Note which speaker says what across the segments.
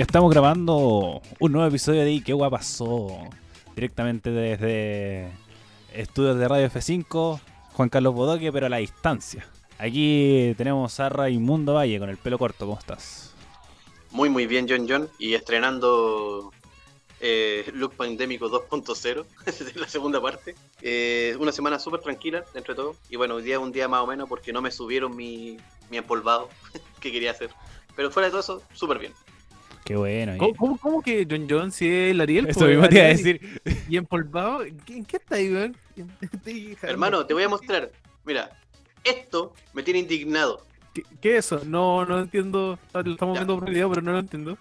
Speaker 1: Estamos grabando un nuevo episodio de ¿Qué guapa pasó? Directamente desde estudios de Radio F5, Juan Carlos Bodoque, pero a la distancia. Aquí tenemos a Raimundo Valle con el pelo corto, ¿cómo estás?
Speaker 2: Muy muy bien John John y estrenando eh, Look Pandémico 2.0, la segunda parte. Eh, una semana súper tranquila, dentro de todo. Y bueno, hoy día un día más o menos porque no me subieron mi, mi empolvado que quería hacer. Pero fuera de todo eso, súper bien.
Speaker 1: Qué bueno.
Speaker 3: ¿Cómo, cómo, cómo que John John si es el Ariel?
Speaker 1: Eso mismo te iba a decir.
Speaker 3: Y empolvado, ¿en qué, en qué está ahí, weón? Estoy-
Speaker 2: Hermano, te voy a mostrar. Mira, esto me tiene indignado.
Speaker 3: ¿Qué, qué es eso? No, no entiendo. Lo estamos
Speaker 2: Ya.
Speaker 3: viendo por video, pero no lo entiendo.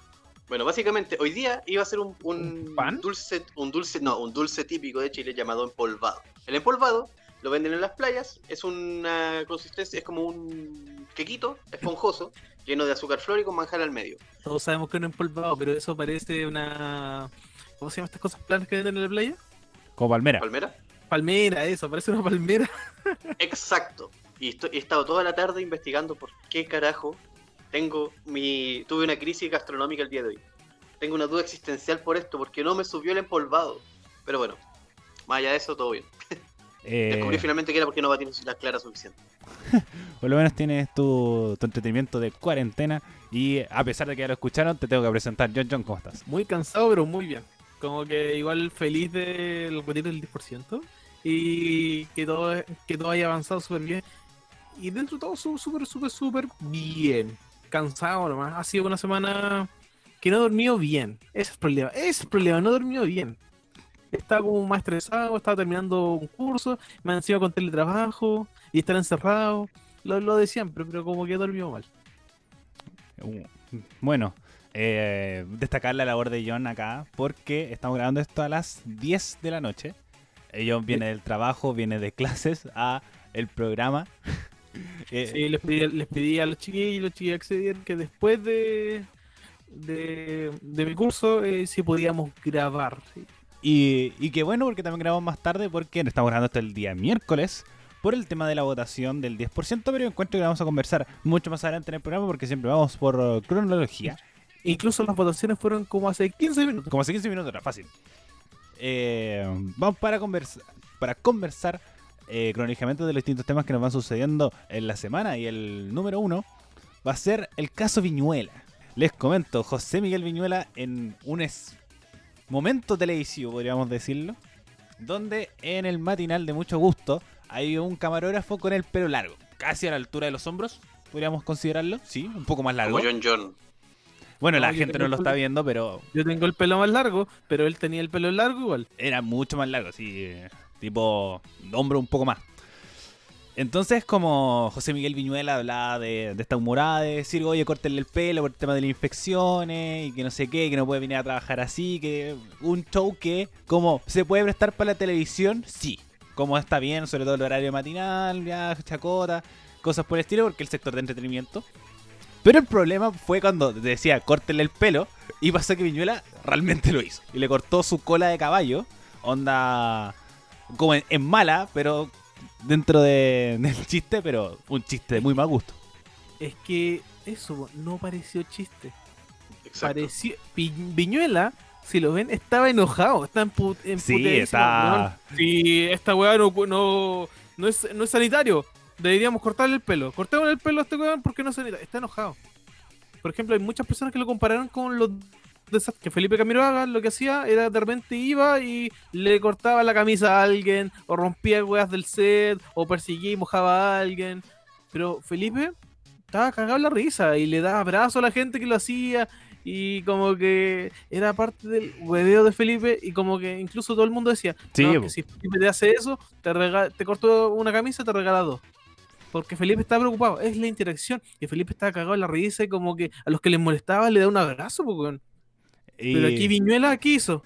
Speaker 2: Bueno, básicamente, hoy día iba a ser un, un
Speaker 3: ¿Un pan?
Speaker 2: dulce, un dulce, no, un dulce típico de Chile llamado empolvado. El empolvado lo venden en las playas, es una consistencia, es como un quequito esponjoso, lleno de azúcar flor y con manjar al medio.
Speaker 3: Todos sabemos que no es empolvado, pero eso parece una. ¿Cómo se llaman estas cosas planas que venden en la playa?
Speaker 1: Como palmera.
Speaker 2: ¿Palmera?
Speaker 3: Palmera, eso, parece una palmera.
Speaker 2: Exacto. Y estoy- he estado toda la tarde investigando por qué carajo tengo mi. Tuve una crisis gastronómica el día de hoy. Tengo una duda existencial por esto, porque no me subió el empolvado. Pero bueno, más allá de eso, todo bien.
Speaker 1: Eh,
Speaker 2: Descubrí finalmente que era porque no batí la clara suficiente.
Speaker 1: por lo menos tienes tu, tu entretenimiento de cuarentena. Y a pesar de que ya lo escucharon, te tengo que presentar. John John, ¿cómo estás?
Speaker 3: Muy cansado, pero muy bien. Como que igual feliz del retiro del 10%. Y que todo, que todo haya avanzado súper bien. Y dentro de todo su- súper, súper, súper bien. Cansado nomás. Ha sido una semana que no he dormido bien. Ese es el problema. Ese es el problema, no he dormido bien. Estaba como más estresado, estaba terminando un curso, me han encima con teletrabajo y estar encerrado. Lo, lo de siempre, pero como que dormido mal.
Speaker 1: Uh, Bueno, eh, destacar la labor de John acá, porque estamos grabando esto a las 10 de la noche. John viene del trabajo, viene de clases a el programa. Eh,
Speaker 3: Sí, les pedí, les pedí a los chiquillos y los chiquillos accedieron que después de, de, de mi curso, eh, si podíamos grabar.
Speaker 1: Y, y qué bueno, porque también grabamos más tarde, porque estamos grabando esto el día miércoles por el tema de la votación del 10%, pero yo encuentro que vamos a conversar mucho más adelante en el programa, porque siempre vamos por uh, cronología.
Speaker 3: Incluso las votaciones fueron como hace 15 minutos.
Speaker 1: Como hace 15 minutos, era fácil. Eh, vamos para conversar, para conversar eh, cronológicamente de los distintos temas que nos van sucediendo en la semana. Y el número uno va a ser el caso Viñuela. Les comento, José Miguel Viñuela en un es- momento televisivo, podríamos decirlo, donde en el matinal de mucho gusto hay un camarógrafo con el pelo largo, casi a la altura de los hombros, podríamos considerarlo, sí, un poco más largo.
Speaker 2: Como John John.
Speaker 1: Bueno,
Speaker 3: No,
Speaker 1: la gente no lo está viendo, pero
Speaker 3: Yo tengo el pelo más largo, pero él tenía el pelo largo igual.
Speaker 1: era mucho más largo, sí, eh, tipo hombro un poco más. Entonces, como José Miguel Viñuela hablaba de, de esta humorada de decir, oye, córtenle el pelo por el tema de las infecciones y que no sé qué, que no puede venir a trabajar así, que un show que, como se puede prestar para la televisión, sí. Como está bien, sobre todo el horario matinal, ya, chacota, cosas por el estilo, porque el sector de entretenimiento. Pero el problema fue cuando decía, córtenle el pelo, y pasó que Viñuela realmente lo hizo. Y le cortó su cola de caballo, onda como en, en mala, pero dentro de- del chiste, pero un chiste de muy mal gusto.
Speaker 3: Es que eso no pareció chiste.
Speaker 2: Exacto.
Speaker 3: Pareció. Pi- Viñuela, si lo ven, estaba enojado. Está empu
Speaker 1: Sí,
Speaker 3: emputeadísimo,
Speaker 1: está-
Speaker 3: weón. Sí, esta weá no, no, no, es, no es sanitario. Deberíamos cortarle el pelo. Cortemos el pelo a este weón porque no es sanitario. Está enojado. Por ejemplo, hay muchas personas que lo compararon con los desastres que Felipe Camiroaga lo que hacía era de repente iba y le cortaba la camisa a alguien, o rompía weas del set, o perseguía y mojaba a alguien. Pero Felipe estaba cagado en la risa y le daba abrazo a la gente que lo hacía. Y como que era parte del hueveo de Felipe y como que incluso todo el mundo decía,
Speaker 1: Sí,
Speaker 3: no, que si Felipe te hace eso, te, rega- te cortó una camisa, te regala dos. Porque Felipe está preocupado, es la interacción. Y Felipe estaba cagado en la risa y como que a los que les molestaba le da un abrazo, po, Pero aquí Viñuela, ¿qué hizo?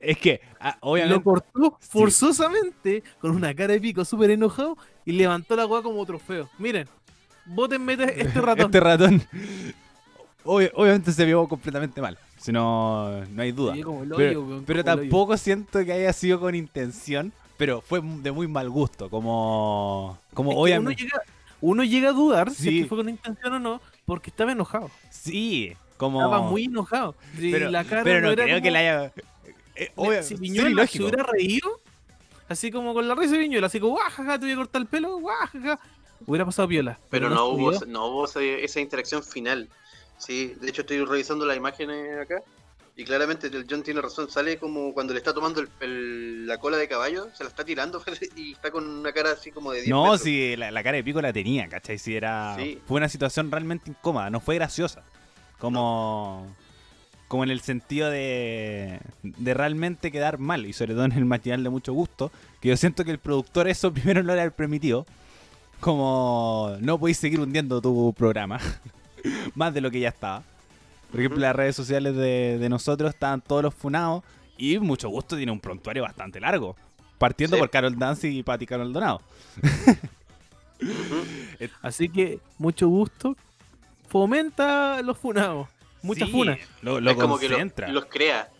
Speaker 1: es que, ah,
Speaker 3: Lo
Speaker 1: obviamente,
Speaker 3: cortó
Speaker 1: Sí.
Speaker 3: forzosamente con una cara de pico súper enojado y levantó la weá como trofeo. Miren, bótenme este este ratón.
Speaker 1: este ratón, obvi- obviamente se vio completamente mal. Si no, no hay duda.
Speaker 3: Sí,
Speaker 1: Pero, tampoco siento que haya sido con intención, pero fue de muy mal gusto. Como, como
Speaker 3: Es
Speaker 1: obviamente.
Speaker 3: Uno llega, uno llega a dudar si es que fue con intención o no, porque estaba enojado.
Speaker 1: Sí, Como...
Speaker 3: Estaba muy enojado.
Speaker 1: Pero,
Speaker 3: la cara
Speaker 1: pero no,
Speaker 3: era
Speaker 1: creo
Speaker 3: como-
Speaker 1: que la haya... Eh, obvio,
Speaker 3: si Viñuela se hubiera reído, así como con la risa de Viñuela, así como, guajaja, te voy a cortar el pelo, guajaja, hubiera pasado piola.
Speaker 2: Pero no hubo, no hubo esa interacción final. Sí, de hecho estoy revisando las imágenes acá. Y claramente el John tiene razón, sale como cuando le está tomando el- el- la cola de caballo, se la está tirando y está con una cara así como de 10
Speaker 1: No,
Speaker 2: metros.
Speaker 1: si la, la cara de pico la tenía, ¿cachai? Si era...
Speaker 2: Sí.
Speaker 1: Fue una situación realmente incómoda, no fue graciosa. Como... Como en el sentido de, de realmente quedar mal, y sobre todo en el matinal de mucho gusto, que yo siento que el productor eso primero no le ha permitido. Como no podéis seguir hundiendo tu programa, más de lo que ya estaba. Por ejemplo, las redes sociales de, de nosotros estaban todos los funados, y mucho gusto tiene un prontuario bastante largo, partiendo
Speaker 2: Sí.
Speaker 1: por Carol Dance y Patti Carol Donado.
Speaker 3: Así que, mucho gusto. Fomenta los funados. Muchas
Speaker 1: Sí,
Speaker 3: funas.
Speaker 1: Lo, lo
Speaker 2: es como que lo- los crea.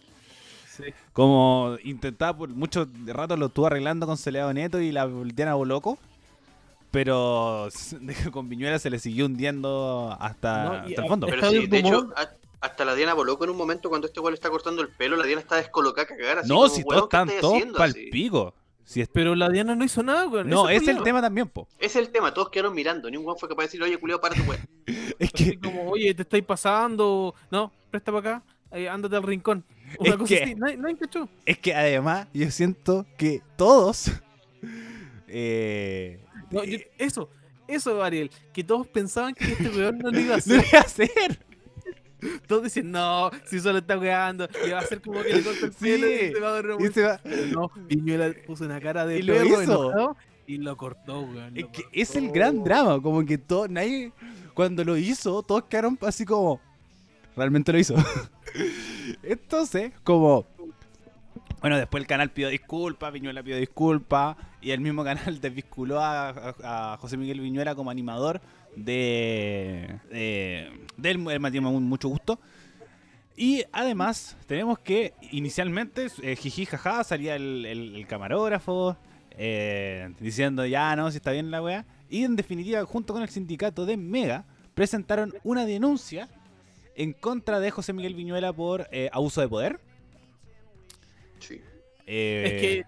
Speaker 1: Como intentaba por mucho rato lo estuvo arreglando con Soleado Neto y la Diana Boloco. Pero con Viñuela se le siguió hundiendo hasta,
Speaker 3: No,
Speaker 1: hasta el fondo.
Speaker 2: Pero
Speaker 3: Está
Speaker 2: sí,
Speaker 3: bien
Speaker 2: de hecho, hasta la Diana Boloco en un momento cuando este güey le está cortando el pelo, la Diana está descolocada a cagar. Así
Speaker 1: no,
Speaker 2: como,
Speaker 1: si
Speaker 2: "Weón,
Speaker 1: todos
Speaker 2: ¿qué
Speaker 1: están todos
Speaker 2: haciendo?"
Speaker 1: pa'l
Speaker 2: Así.
Speaker 1: pico. Si es-
Speaker 3: Pero la Diana no hizo nada, weón.
Speaker 1: no,
Speaker 3: ese
Speaker 1: es el tema también, po.
Speaker 2: Ese es el tema, todos quedaron mirando. Ni un guan fue capaz de decir, oye, culeo, para tu weón.
Speaker 1: Es
Speaker 3: Así
Speaker 1: que,
Speaker 3: como, oye, te estáis pasando. No, presta para acá. eh, ándate al rincón. Una
Speaker 1: Es
Speaker 3: cosa
Speaker 1: que-
Speaker 3: así. Nadie, nadie cachó.
Speaker 1: es que además yo siento que todos. eh,
Speaker 3: No, yo-
Speaker 1: eh,
Speaker 3: eso, eso, Ariel. Que todos pensaban que este weón no lo iba a
Speaker 1: no
Speaker 3: hacer.
Speaker 1: lo iba a hacer.
Speaker 3: Todos decían, no, si solo está weando, le va a hacer como que le corta el
Speaker 1: Sí,
Speaker 3: pelo y se va a
Speaker 1: Y
Speaker 3: vuelta.
Speaker 1: se va-
Speaker 3: no, Viñuela puso una cara de
Speaker 1: Y lo hizo.
Speaker 3: enojado y lo cortó, weón.
Speaker 1: Es que
Speaker 3: cortó.
Speaker 1: es el gran drama, como que todo, nadie, cuando lo hizo, todos quedaron así como, realmente lo hizo. Entonces, como, bueno, después el canal pidió disculpas, Viñuela pidió disculpas, y el mismo canal desvinculó a, a- a José Miguel Viñuela como animador de, de del el matrimonio mucho gusto. Y además, tenemos que inicialmente, eh, jiji, jaja, salía el, el- el camarógrafo eh, diciendo ya no, si está bien la wea. Y en definitiva, junto con el sindicato de Mega, presentaron una denuncia en contra de José Miguel Viñuela por eh, abuso de poder.
Speaker 2: Sí.
Speaker 1: Eh,
Speaker 3: Es que,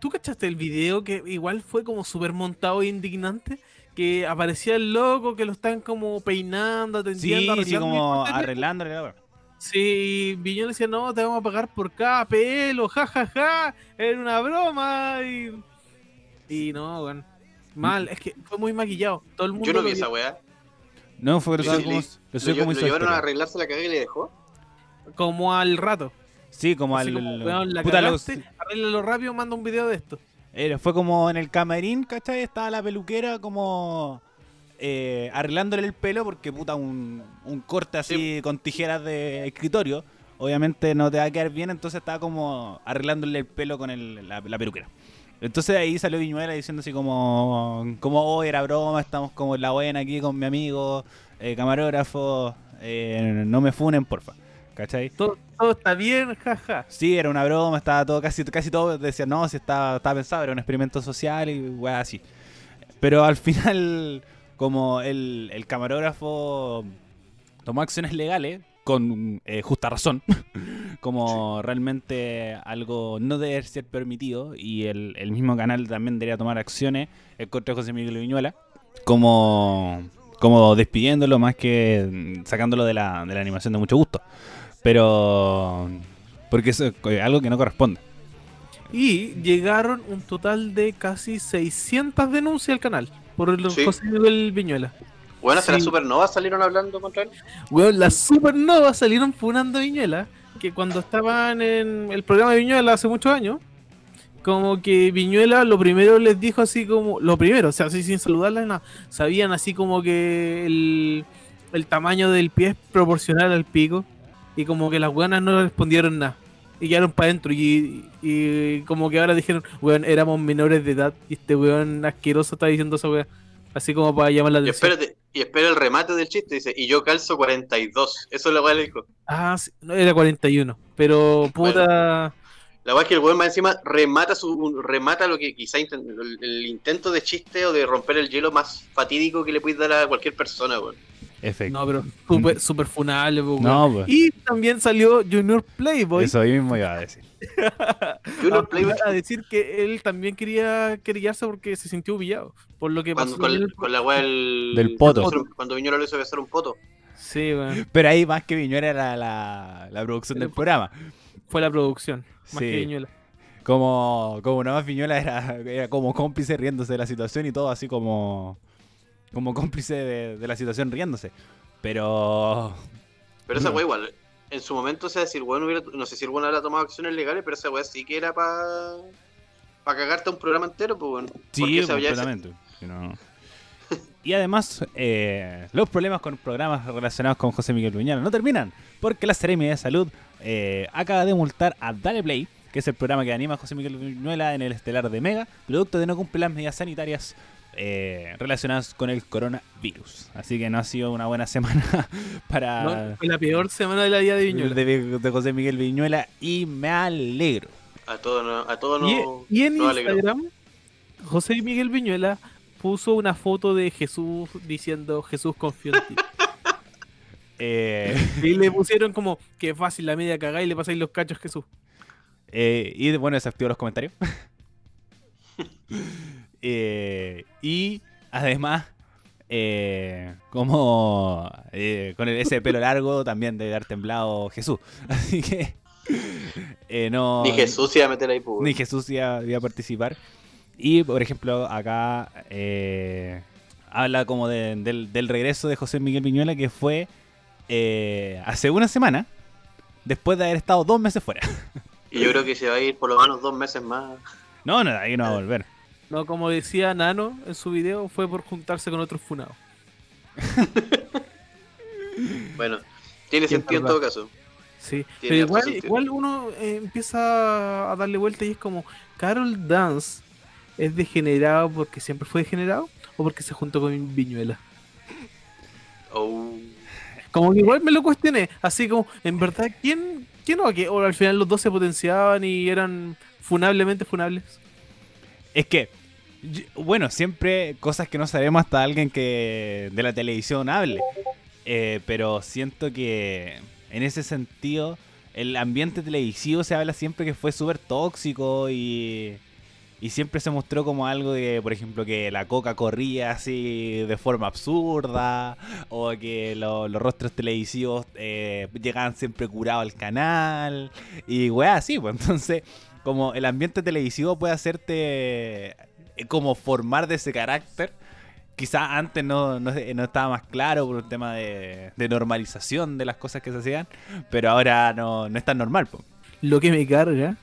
Speaker 3: ¿tú cachaste el video que igual fue como súper montado e indignante? Que aparecía el loco, que lo están como peinando, atendiendo,
Speaker 1: Sí, sí,
Speaker 3: arreglando,
Speaker 1: como
Speaker 3: ponte-
Speaker 1: arreglándole la wea.
Speaker 3: Sí, Viñuela decía, no, te vamos a pagar por cada pelo, jajaja, era una broma. Y, y no, weón. Mal, es que fue muy maquillado. Todo el mundo
Speaker 2: Yo no vi
Speaker 3: vio.
Speaker 2: esa weá.
Speaker 1: No, fue
Speaker 2: Sí,
Speaker 1: grosero
Speaker 2: sí,
Speaker 1: como,
Speaker 2: le-
Speaker 1: lo como
Speaker 2: lo llevaron a arreglarse la cagada y le dejó.
Speaker 3: como al rato.
Speaker 1: Sí, como
Speaker 3: Así
Speaker 1: al.
Speaker 3: como, weón, la
Speaker 1: puta, lo-
Speaker 3: cagaste, arréglalo rápido, manda un video de esto.
Speaker 1: Era- fue como en el camarín, ¿cachai? Estaba la peluquera como eh, arreglándole el pelo porque puta un, un corte así con tijeras de escritorio. Obviamente no te va a quedar bien, entonces estaba como arreglándole el pelo con el- la, la peluquera. Entonces ahí salió Viñuela diciendo así como, como hoy era broma, estamos como en la buena aquí con mi amigo, eh, camarógrafo, eh, no me funen, porfa. ¿Cachai?
Speaker 3: Todo, todo está bien, jaja.
Speaker 1: Sí, era una broma, estaba todo, casi, casi todo decía, no, si estaba, estaba pensado, era un experimento social y weá así. Pero al final, como el, el camarógrafo tomó acciones legales, con eh, justa razón, como realmente algo no debe ser permitido, y el, el mismo canal también debería tomar acciones en contra José Miguel Viñuela, como, como despidiéndolo más que mm, sacándolo de la, de la animación de mucho gusto. Pero. Porque es eh, algo que no corresponde.
Speaker 3: Y llegaron un total de casi 600 denuncias al canal por el
Speaker 2: Sí.
Speaker 3: José Miguel Viñuela.
Speaker 2: Bueno, hasta
Speaker 3: Sí.
Speaker 2: las supernovas salieron hablando contra él.
Speaker 3: Weón, las supernovas salieron funando a Viñuela, que cuando estaban en el programa de Viñuela hace muchos años, como que Viñuela lo primero les dijo así como, lo primero, o sea, así sin saludarlas, nada, sabían así como que el, el tamaño del pie es proporcional al pico, y como que las buenas no respondieron nada, y quedaron para adentro, y, y como que ahora dijeron, weón, éramos menores de edad, y este weón asqueroso está diciendo esa weá, así como para llamar la
Speaker 2: Y
Speaker 3: atención.
Speaker 2: espérate, y espera el remate del chiste, dice, y yo calzo 42. Eso es la weá que le dijo.
Speaker 3: Ah, sí, no, era 41. Pero puta.
Speaker 2: La weá es que el weón más encima remata su remata lo que quizá el, el intento de chiste o de romper el hielo más fatídico que le puedes dar a cualquier persona, weón.
Speaker 1: Efecto.
Speaker 3: No, pero súper super funable,
Speaker 1: No,
Speaker 3: weón.
Speaker 1: pues.
Speaker 3: Y también salió Junior Playboy
Speaker 1: Eso ahí mismo iba a decir.
Speaker 2: Junior
Speaker 3: a,
Speaker 2: Playboy
Speaker 3: a decir que él también quería querellarse porque se sintió humillado. Por lo que
Speaker 2: cuando,
Speaker 3: pasó.
Speaker 2: con,
Speaker 3: en el-
Speaker 2: con la weá del,
Speaker 1: Del poto.
Speaker 2: Cuando, cuando Viñuela lo hizo besar un poto.
Speaker 3: Sí, weón.
Speaker 1: Pero ahí más que Viñuela era la, la producción del programa.
Speaker 3: Fue la producción. Más
Speaker 1: Sí.
Speaker 3: que Viñuela.
Speaker 1: Como, como nada más Viñuela era, era como cómplice riéndose de la situación y todo así como, como cómplice de, de la situación riéndose. Pero
Speaker 2: Pero esa
Speaker 1: No.
Speaker 2: weá igual, en su momento, o sea, si el weón hubiera, no sé si el weón habrá tomado acciones legales, pero esa weá sí que era para pa cagarte un programa entero, pues bueno.
Speaker 1: Sí, completamente. No- Y además, eh, los problemas con programas relacionados con José Miguel Viñuela no terminan, porque la Seremi de Salud eh, acaba de multar a Dale Play, que es el programa que anima a José Miguel Viñuela en el estelar de Mega, producto de no cumplir las medidas sanitarias eh, relacionadas con el coronavirus. Así que no ha sido una buena semana para
Speaker 3: No, fue la peor semana de la vida de Viñuela.
Speaker 1: de, de José Miguel Viñuela y me alegro.
Speaker 2: A todos no, a todos
Speaker 3: Y,
Speaker 2: no,
Speaker 3: y en
Speaker 2: no.
Speaker 3: Instagram, José Miguel Viñuela puso una foto de Jesús diciendo Jesús confío en ti.
Speaker 1: Eh,
Speaker 3: Y le pusieron como que fácil la media cagada y le pasáis los cachos Jesús.
Speaker 1: Eh, y bueno, desactivo los comentarios. Eh, y además, eh, como eh, con el- ese pelo largo también debe haber temblado Jesús. Así que no.
Speaker 2: Ni Jesús iba a meter ahí, pues.
Speaker 1: Ni Jesús iba, iba a participar. Y por ejemplo, acá habla como de- del, del regreso de José Miguel Viñuela que fue hace una semana, después de haber estado dos meses fuera.
Speaker 2: Y yo creo que se va a ir por lo menos dos meses más.
Speaker 1: No, no, ahí no va a volver.
Speaker 3: No, como decía Nano en su video, fue por juntarse con otros funados.
Speaker 2: Bueno, tiene sentido en todo caso.
Speaker 3: Sí, pero igual, uno eh, empieza a darle vuelta y es como, ¿Carol Dance es degenerado porque siempre fue degenerado o porque se juntó con Viñuela?
Speaker 2: Oh.
Speaker 3: Como que igual me lo cuestioné, así como, en verdad, ¿quién, quién o, que, o al final los dos se potenciaban y eran funablemente funables?
Speaker 1: Es que, bueno, siempre cosas que no sabemos hasta alguien que de la televisión hable. Eh, pero siento que en ese sentido, el ambiente televisivo se habla siempre que fue súper tóxico y, y siempre se mostró como algo de, por ejemplo, que la coca corría así de forma absurda o que lo- los rostros televisivos eh, llegaban siempre curados al canal y weá así, pues entonces como el ambiente televisivo puede hacerte eh, como formar de ese carácter. Quizás antes no, no, estaba más claro por un tema de, de normalización de las cosas que se hacían, pero ahora no, no es tan normal. po.
Speaker 3: Lo que me carga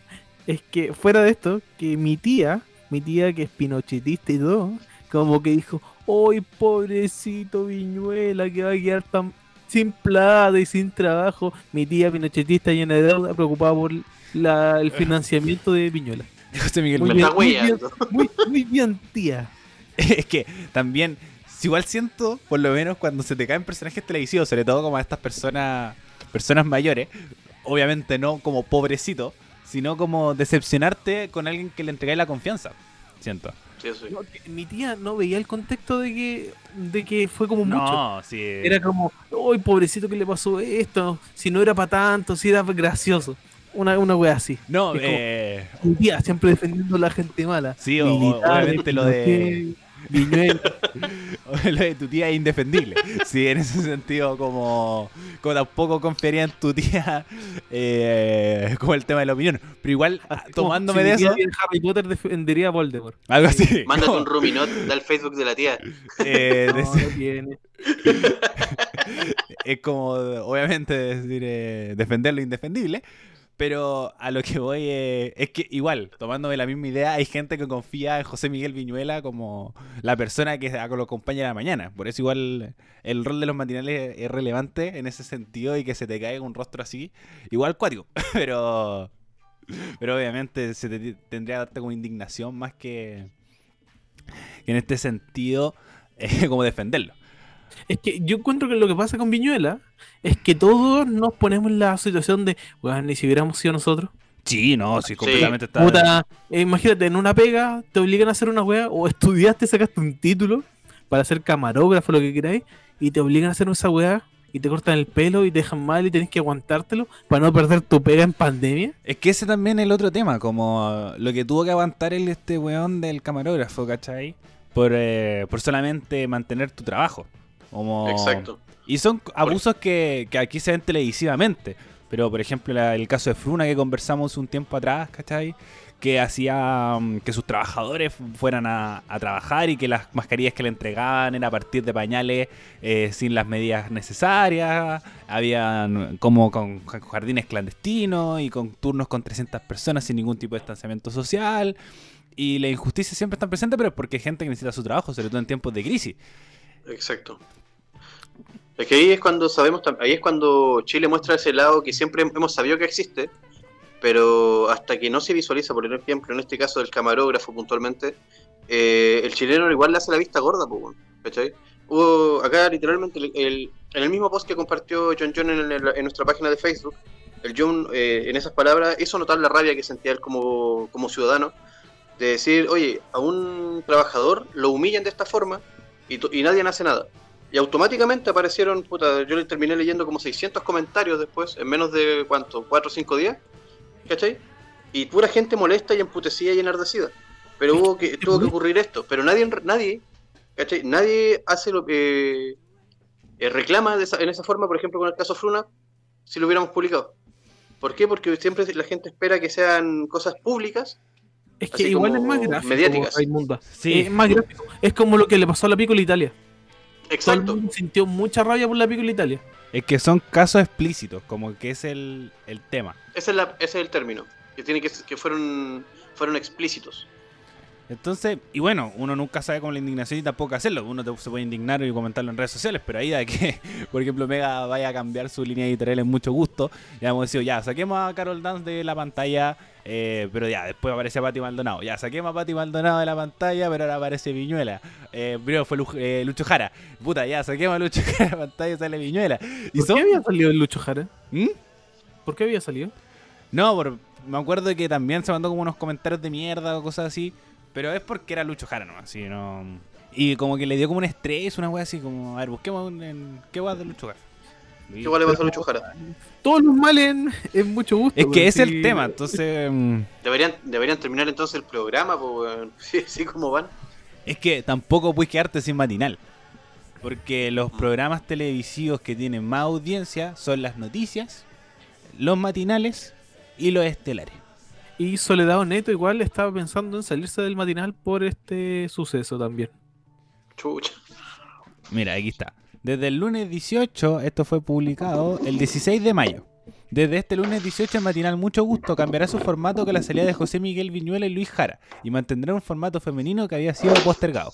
Speaker 3: es que, fuera de esto, que mi tía, mi tía que es pinochetista y todo, como que dijo, ¡Ay, pobrecito Viñuela, que va a quedar tan sin plata y sin trabajo! Mi tía pinochetista llena de deuda, preocupada por la- el financiamiento de Viñuela.
Speaker 1: José Miguel
Speaker 3: Muy bien,
Speaker 2: está
Speaker 3: muy bien. Muy, muy bien, tía.
Speaker 1: es que también, si igual siento, por lo menos cuando se te caen personajes televisivos, sobre todo como a estas personas, personas mayores, obviamente no como pobrecito, sino como decepcionarte con alguien que le entregáis la confianza. Siento.
Speaker 2: Sí, sí.
Speaker 3: No, mi tía no veía el contexto de que, de que fue como mucho.
Speaker 1: No, sí.
Speaker 3: Era como, ¡ay, pobrecito que le pasó esto! Si no era para tanto, si era gracioso. Una, una wea así.
Speaker 1: No,
Speaker 3: Es como-
Speaker 1: eh,
Speaker 3: siempre defendiendo a la gente mala.
Speaker 1: Sí, o- obviamente lo de- lo de tu tía es indefendible. Sí, en ese sentido, como, como tampoco confiaría en tu tía eh, como el tema de la opinión. Pero igual,
Speaker 3: Así
Speaker 1: tomándome
Speaker 3: si
Speaker 1: de eso,
Speaker 3: Harry Potter defendería a Voldemort.
Speaker 1: algo así.
Speaker 2: Mándate
Speaker 1: como,
Speaker 2: un ruminot del Facebook de la tía.
Speaker 1: eh,
Speaker 3: No, no tiene.
Speaker 1: es como, obviamente, decir, eh, defender lo indefendible. Pero a lo que voy es que igual, tomándome la misma idea, hay gente que confía en José Miguel Viñuela como la persona que lo acompaña a la mañana. Por eso igual el rol de los matinales es relevante en ese sentido y que se te caiga un rostro así, igual cuático. Pero, pero obviamente se te tendría que darte como indignación más que, que en este sentido eh, como defenderlo.
Speaker 3: Es que yo encuentro que lo que pasa con Viñuela es que todos nos ponemos en la situación de, weón, ni si hubiéramos sido nosotros.
Speaker 1: Sí, no, sí, completamente está.
Speaker 3: Puta, eh, imagínate, en una pega te obligan a hacer una wea o estudiaste, sacaste un título para ser camarógrafo, lo que queráis, y te obligan a hacer esa weá y te cortan el pelo y te dejan mal y tenés que aguantártelo para no perder tu pega en pandemia.
Speaker 1: Es que ese también es el otro tema, como lo que tuvo que aguantar el este weón del camarógrafo, ¿cachai? Por, eh, por solamente mantener tu trabajo. Como...
Speaker 2: Exacto.
Speaker 1: Y son abusos que, que aquí se ven televisivamente. Pero, por ejemplo, la- el caso de Fruna que conversamos un tiempo atrás, ¿cachai? Que hacía mm, que sus trabajadores fueran a, a trabajar y que las mascarillas que le entregaban era a partir de pañales eh, sin las medidas necesarias. Habían como con jardines clandestinos y con turnos con 300 personas sin ningún tipo de distanciamiento social. Y la injusticia siempre está presente, pero es porque hay gente que necesita su trabajo, sobre todo en tiempos de crisis.
Speaker 2: Exacto. Es que ahí es cuando sabemos, ahí es cuando Chile muestra ese lado que siempre hemos sabido que existe, pero hasta que no se visualiza, por ejemplo, en este caso del camarógrafo puntualmente, eh, el chileno igual le hace la vista gorda, ¿cachai? Hubo acá literalmente el- el- en el mismo post que compartió John John en, el- en nuestra página de Facebook, el John eh, en esas palabras hizo notar la rabia que sentía él como, como ciudadano, de decir, oye, a un trabajador lo humillan de esta forma y, y nadie hace nada. Y automáticamente aparecieron, puta, yo le terminé leyendo como 600 comentarios después, en menos de, ¿cuánto? ¿4 o 5 días? ¿Cachai? Y pura gente molesta y emputecida y enardecida. Pero hubo que, tuvo que ocurrir esto. Pero nadie, nadie, ¿cachai? Nadie hace lo que eh, reclama de esa- en esa forma, por ejemplo, con el caso Fruna, si lo hubiéramos publicado. ¿Por qué? Porque siempre la gente espera que sean cosas públicas.
Speaker 3: Es que igual es más gráfico.
Speaker 2: mediáticas.
Speaker 1: Sí.
Speaker 3: Es más gráfico. Es como lo que le pasó a la Piccola Italia. Todo el
Speaker 2: Exacto.
Speaker 3: mundo sintió mucha rabia por la Piccola Italia.
Speaker 1: Es que son casos explícitos, como que es el, el tema.
Speaker 2: Ese es, la- ese es el término. Que tiene que, que fueron, fueron explícitos.
Speaker 1: Entonces, y bueno, uno nunca sabe con la indignación y tampoco hacerlo. Uno te- se puede indignar y comentarlo en redes sociales, pero ahí de que, por ejemplo, Mega vaya a cambiar su línea editorial en mucho gusto, ya hemos decidido, ya, saquemos a Carol Dance de la pantalla, eh, pero ya, después aparece Pati Maldonado. Ya, saquemos a Pati Maldonado de la pantalla, pero ahora aparece Viñuela. Eh, primero fue Lu- eh, Lucho Jara. Puta, ya, saquemos a Lucho Jara de la pantalla y sale Viñuela. Y
Speaker 3: ¿Por
Speaker 1: son...
Speaker 3: qué había salido el Lucho Jara?
Speaker 1: ¿Mm?
Speaker 3: ¿Por qué había salido?
Speaker 1: No, por- me acuerdo que también se mandó como unos comentarios de mierda o cosas así. Pero es porque era Lucho Jara nomás, así, no... Y como que le dio como un estrés, una wea así como... A ver, busquemos en, en- qué wea de Lucho Jara. Y-
Speaker 2: Igual le pasó a Lucho Jara.
Speaker 3: Todos los males en, en mucho gusto.
Speaker 1: es que ese es
Speaker 3: sí-
Speaker 1: el tema, entonces... mm,
Speaker 2: Deberían, deberían terminar entonces el programa, pues, sí, sí, como van.
Speaker 1: Es que tampoco puedes quedarte sin matinal. Porque los programas televisivos que tienen más audiencia son las noticias, los matinales y los estelares.
Speaker 3: Y Soledad Neto igual estaba pensando en salirse del matinal por este suceso también.
Speaker 2: Chucha.
Speaker 1: Mira, aquí está. Desde el lunes 18, esto fue publicado el 16 de mayo. Desde este lunes 18, el matinal Mucho Gusto cambiará su formato con la salida de José Miguel Viñuela y Luis Jara y mantendrá un formato femenino que había sido postergado.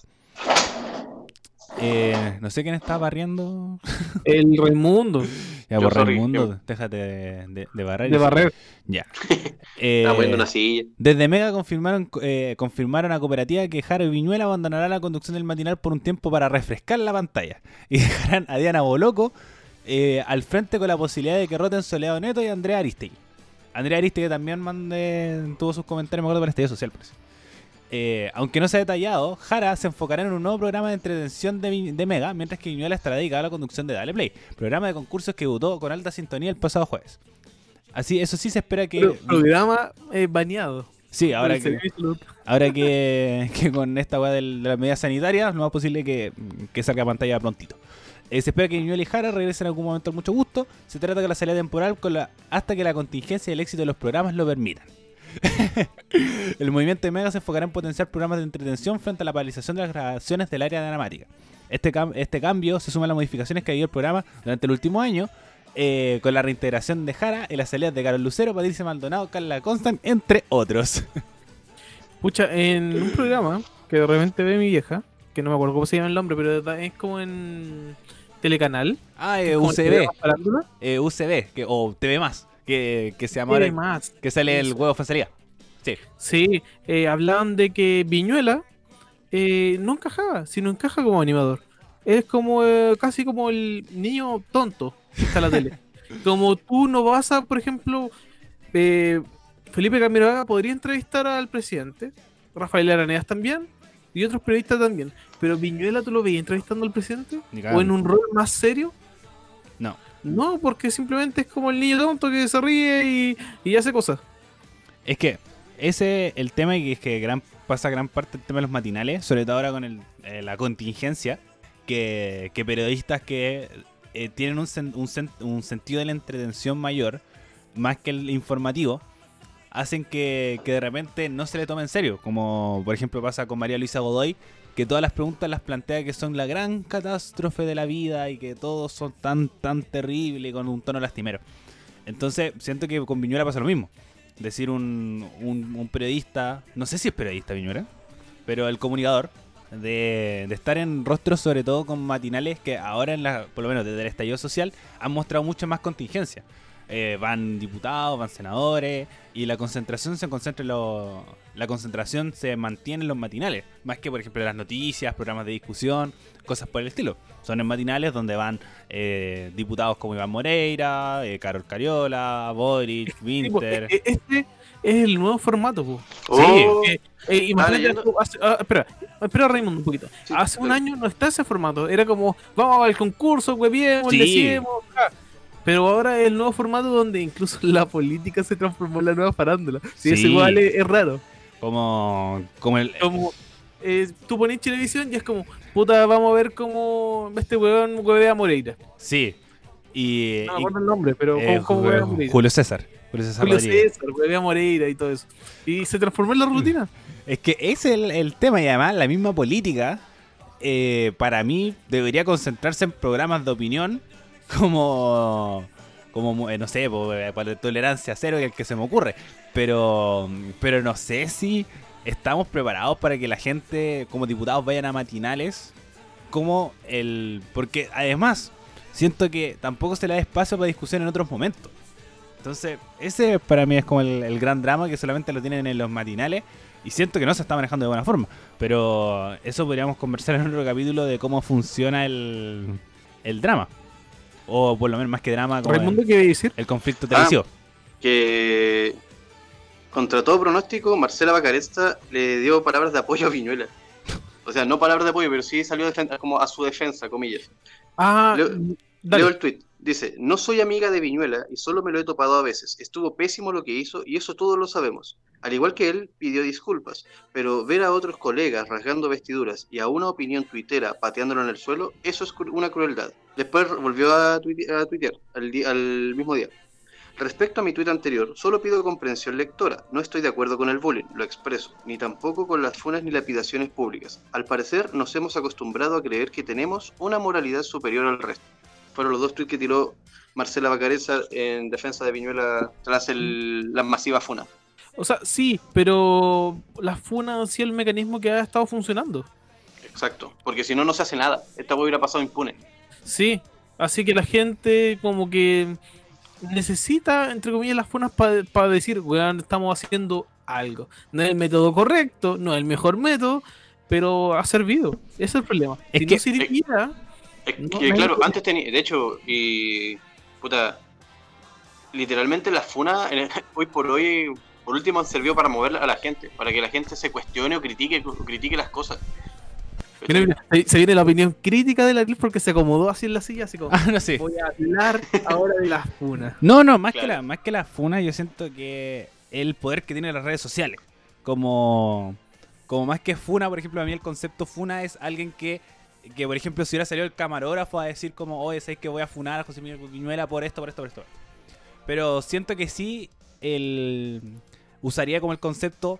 Speaker 1: Eh, no sé quién está barriendo.
Speaker 3: El Raimundo
Speaker 1: Ya,
Speaker 2: sorry,
Speaker 1: Raimundo,
Speaker 2: yo-
Speaker 1: déjate de, de- de barrer.
Speaker 3: de Barrer.
Speaker 1: Ya. Eh,
Speaker 2: una silla.
Speaker 1: desde Mega confirmaron, eh, confirmaron a Cooperativa que Jaro Viñuela abandonará la conducción del matinal por un tiempo para refrescar la pantalla y dejarán a Diana Boloco eh, al frente con la posibilidad de que roten Soleado Neto y Andrea Aristegui. Andrea Aristegui también mande, tuvo sus comentarios, me acuerdo, para Estadio Social. parece. Eh, aunque no se ha detallado, Jara se enfocará en un nuevo programa de entretención de, Mega, mientras que Viñuela estará dedicado a la conducción de Dale Play, programa de concursos que debutó con alta sintonía el pasado jueves. Así, eso sí se espera que...
Speaker 3: Pro- programa eh, baneado.
Speaker 1: Sí, ahora que... Ahora que, que con esta weá de las medidas sanitarias, lo más posible que, que salga a pantalla prontito. Eh, se espera que Viñuela y Jara regresen en algún momento al mucho gusto. Se trata de la salida temporal con la, hasta que la contingencia y el éxito de los programas lo permitan. el movimiento de Mega se enfocará en potenciar programas de entretención frente a la paralización de las grabaciones del área dramática. Este, cam- este cambio se suma a las modificaciones que ha habido el programa durante el último año, eh, con la reintegración de Jara y las salidas de Carol Lucero, Patricia Maldonado, Carla Constant, entre otros.
Speaker 3: Pucha, en un programa que de repente ve mi vieja, que no me acuerdo cómo se llama el nombre, pero es como en Telecanal.
Speaker 1: Ah, eh, UCB. eh, UCB que, o TV más que, que se
Speaker 3: más.
Speaker 1: que sale el huevo fancería. Sí.
Speaker 3: Sí, eh, hablaban de que Viñuela eh, no encajaba, sino encaja como animador. Es como eh, casi como el niño tonto que está en la tele. Como tú no vas a, por ejemplo, eh, Felipe Camiroaga podría entrevistar al presidente, Rafael Araneas también, y otros periodistas también. Pero Viñuela, ¿tú lo veías entrevistando al presidente? ¿O en un rol más serio?
Speaker 1: No.
Speaker 3: No, porque simplemente es como el niño tonto que se ríe y, y hace cosas.
Speaker 1: Es que ese el tema y es que gran, pasa gran parte del tema de los matinales, sobre todo ahora con el, eh, la contingencia, que, que periodistas que eh, tienen un, sen- un, un sentido de la entretención mayor, más que el informativo, hacen que, que de repente no se le tome en serio, como por ejemplo pasa con María Luisa Godoy, que todas las preguntas las plantea que son la gran catástrofe de la vida y que todos son tan, tan terribles con un tono lastimero. Entonces, siento que con Viñuela pasa lo mismo. Decir un, un, periodista, no sé si es periodista Viñuela, pero el comunicador, de, de estar en rostros sobre todo con matinales que ahora, en la, por lo menos desde el estallido social, han mostrado mucha más contingencia. Eh, van diputados, van senadores y la concentración se concentra en los- la concentración se mantiene en los matinales, más que por ejemplo las noticias, programas de discusión, cosas por el estilo. Son en matinales donde van eh, diputados como Iván Moreira, eh, Carol Cariola, Boric,
Speaker 3: Sí, po,
Speaker 1: Winter.
Speaker 3: e- e- este es el nuevo formato, po.
Speaker 2: Oh,
Speaker 3: Eh, eh, imagínate, hace- ah, espera, espera Raimundo un poquito.
Speaker 2: Sí,
Speaker 3: hace un año no está ese formato. Era como, vamos al concurso, hueviemos,
Speaker 1: Sí.
Speaker 3: decimos. Pero ahora es el nuevo formato donde incluso la política se transformó en la nueva farándula. Si es
Speaker 1: Sí.
Speaker 3: igual, es, es raro.
Speaker 1: Como, como el,
Speaker 3: Como, eh, tú pones televisión y es como, puta, vamos a ver cómo este weón huevea a Moreira.
Speaker 1: Sí. Y,
Speaker 3: No me acuerdo el nombre, pero
Speaker 1: eh,
Speaker 3: cómo, cómo.
Speaker 1: Julio César. Julio César
Speaker 3: Julio
Speaker 1: Rodríguez.
Speaker 3: César, huevea a Moreira y todo eso. Y se transformó en la rutina.
Speaker 1: Es que ese es el, el tema y además la misma política eh, para mí debería concentrarse en programas de opinión como, como eh, no sé, eh, para tolerancia cero, que el que se me ocurre. Pero, pero no sé si estamos preparados para que la gente como diputados vayan a matinales como el... Porque además siento que tampoco se le da espacio para discusión en otros momentos. Entonces, ese para mí es como el, el gran drama que solamente lo tienen en los matinales y siento que no se está manejando de buena forma. Pero eso podríamos conversar en otro capítulo de cómo funciona el, el drama. O por lo menos más que drama, como
Speaker 3: Raimundo,
Speaker 1: el,
Speaker 3: ¿qué iba a decir?
Speaker 1: el conflicto televisivo.
Speaker 2: que contra todo pronóstico, Marcela Bacaresta le dio palabras de apoyo a Viñuela. O sea, no palabras de apoyo, pero sí salió como a su defensa, comillas.
Speaker 3: Ah,
Speaker 2: Leo-
Speaker 3: dale.
Speaker 2: Leo el tweet. Dice, no soy amiga de Viñuela y solo me lo he topado a veces. Estuvo pésimo lo que hizo y eso todos lo sabemos. Al igual que él, pidió disculpas. Pero ver a otros colegas rasgando vestiduras y a una opinión tuitera pateándolo en el suelo, eso es cru- una crueldad. Después volvió a, tuite- a tuitear al, mismo día. Respecto a mi tuit anterior, solo pido comprensión lectora. No estoy de acuerdo con el bullying, lo expreso, ni tampoco con las funas ni lapidaciones públicas. Al parecer, nos hemos acostumbrado a creer que tenemos una moralidad superior al resto. Fueron los dos tuits que tiró Marcela Bacareza en defensa de Viñuela tras el, la masiva funa.
Speaker 3: O sea, sí, pero la FUNA sido el mecanismo que ha estado funcionando.
Speaker 2: Exacto, porque si no, no se hace nada. Esta hubiera pasado impune.
Speaker 3: Sí, así que la gente como que necesita, entre comillas, las FUNAs para decir, weón, estamos haciendo algo. No es el método correcto, no es el mejor método, pero ha servido. Ese es el problema.
Speaker 1: Es
Speaker 3: si
Speaker 1: que-
Speaker 3: no sirviera,
Speaker 2: Es
Speaker 3: No,
Speaker 2: que,
Speaker 3: no
Speaker 2: claro, antes tenía, de hecho, y puta, literalmente las funas en- hoy por hoy, por último, han servido para mover a la gente, para que la gente se cuestione o critique, o critique las cosas.
Speaker 3: Mira, mira, ahí se viene la opinión crítica de la Gris porque se acomodó así en la silla, así como,
Speaker 1: Ah, no
Speaker 3: voy a hablar ahora de las FUNAs.
Speaker 1: No, no, más, que la, más que la funa, yo siento que el poder que tienen las redes sociales. Como, como más que funa, por ejemplo, a mí el concepto funa es alguien que, que por ejemplo, si hubiera salido el camarógrafo a decir como, oye, sabes que voy a funar a José Miguel Viñuela por esto, por esto, por esto. Pero siento que sí, el, usaría como el concepto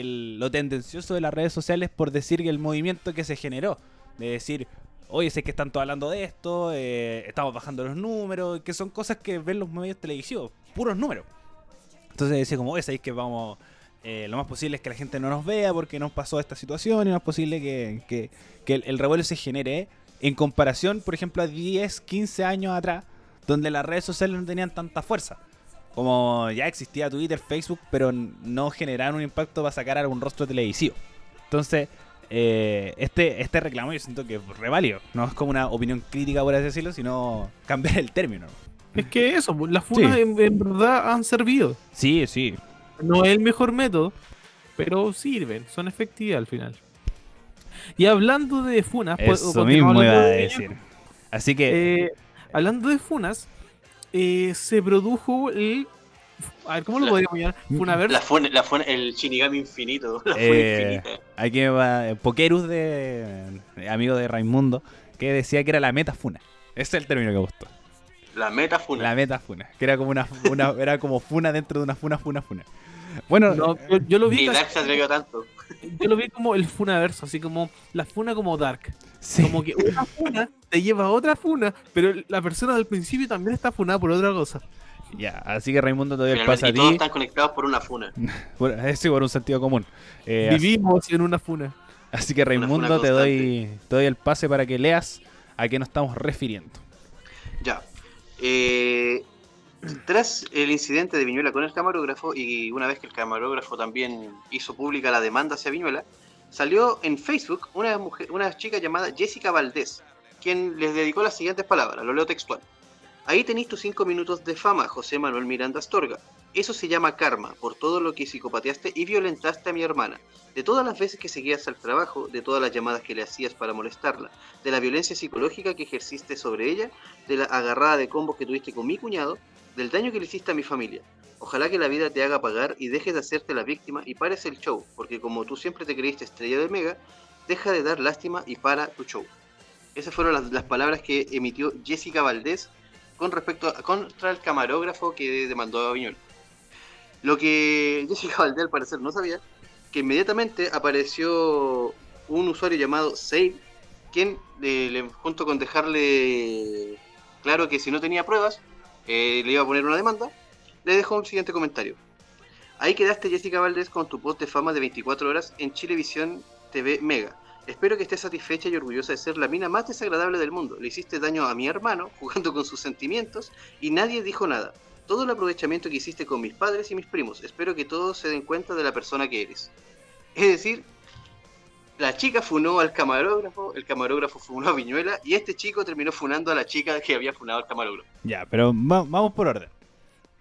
Speaker 1: el, lo tendencioso de las redes sociales por decir que el movimiento que se generó. De decir, oye, sé que están todos hablando de esto, eh, estamos bajando los números, que son cosas que ven los medios televisivos, puros números. Entonces decía como, oye, sabéis que vamos, eh, lo más posible es que la gente no nos vea porque nos pasó esta situación y no es posible que, que- que el, el revuelo se genere en comparación, por ejemplo, a 10, 15 años atrás, donde las redes sociales no tenían tanta fuerza. Como ya existía Twitter, Facebook, pero no generaron un impacto para sacar a un rostro televisivo. Entonces, eh, este, este reclamo yo siento que es. No es como una opinión crítica, por así decirlo, sino cambiar el término.
Speaker 3: Es que eso, las FUNAs
Speaker 1: Sí.
Speaker 3: en, en verdad han servido.
Speaker 1: Sí, sí.
Speaker 3: No es el mejor método, pero sirven, son efectivas al final. Y hablando de funas, pues,
Speaker 1: Eso mismo iba a decir. Así que,
Speaker 3: Eh, hablando de funas, eh, se produjo el. A ver, ¿cómo lo
Speaker 2: La-
Speaker 3: podríamos llamar? Funaverso.
Speaker 2: La fune, la fune- el Shinigami infinito. La
Speaker 1: Eh,
Speaker 2: infinita.
Speaker 1: aquí va eh, Pokerus, de, de amigo de Raimundo, que decía que era la metafuna. Ese es el término que gustó.
Speaker 2: La meta funa.
Speaker 1: La metafuna. Que era como una, una era como funa dentro de una funa, funa, funa. Bueno,
Speaker 3: No, yo, yo lo vi
Speaker 2: Ni Dark se atrevió tanto.
Speaker 3: Yo lo vi como el funaverso, así como la funa como dark.
Speaker 1: sí.
Speaker 3: Como que una funa te lleva a otra funa, pero la persona del principio también está funada por otra cosa.
Speaker 1: Ya, así que Raimundo te doy el
Speaker 2: Finalmente,
Speaker 1: pase a
Speaker 2: y todos
Speaker 1: ti.
Speaker 2: están conectados por una funa.
Speaker 1: Por, sí, por un sentido común. Eh, así,
Speaker 3: Vivimos en una funa.
Speaker 1: así que Raimundo te doy, te doy el pase para que leas a qué nos estamos refiriendo.
Speaker 2: Ya. Eh, tras el incidente de Viñuela con el camarógrafo y una vez que el camarógrafo también hizo pública la demanda hacia Viñuela, salió en Facebook una mujer, una chica llamada Jessica Valdés, quien les dedicó las siguientes palabras, lo leo textual. Ahí tenéis tus cinco minutos de fama, José Manuel Miranda Astorga. Eso se llama karma, por todo lo que psicopateaste y violentaste a mi hermana. De todas las veces que seguías al trabajo, de todas las llamadas que le hacías para molestarla, de la violencia psicológica que ejerciste sobre ella, de la agarrada de combos que tuviste con mi cuñado, del daño que le hiciste a mi familia. Ojalá que la vida te haga pagar y dejes de hacerte la víctima y pares el show, porque como tú siempre te creíste estrella de Mega, deja de dar lástima y para tu show. Esas fueron las, palabras que emitió Jessica Valdés con respecto a, contra el camarógrafo que demandó a Viñuela. Lo que Jessica Valdés al parecer no sabía, que inmediatamente apareció un usuario llamado Save, quien eh, junto con dejarle claro que si no tenía pruebas, eh, le iba a poner una demanda, le dejó un siguiente comentario. Ahí quedaste Jessica Valdés con tu post de fama de 24 horas en Chilevisión TV Mega. Espero que estés satisfecha y orgullosa de ser la mina más desagradable del mundo. Le hiciste daño a mi hermano jugando con sus sentimientos y nadie dijo nada. Todo el aprovechamiento que hiciste con mis padres y mis primos. Espero que todos se den cuenta de la persona que eres. Es decir, la chica funó al camarógrafo, el camarógrafo funó a Viñuela y este chico terminó funando a la chica que había funado al camarógrafo.
Speaker 1: Ya, pero va- vamos por orden.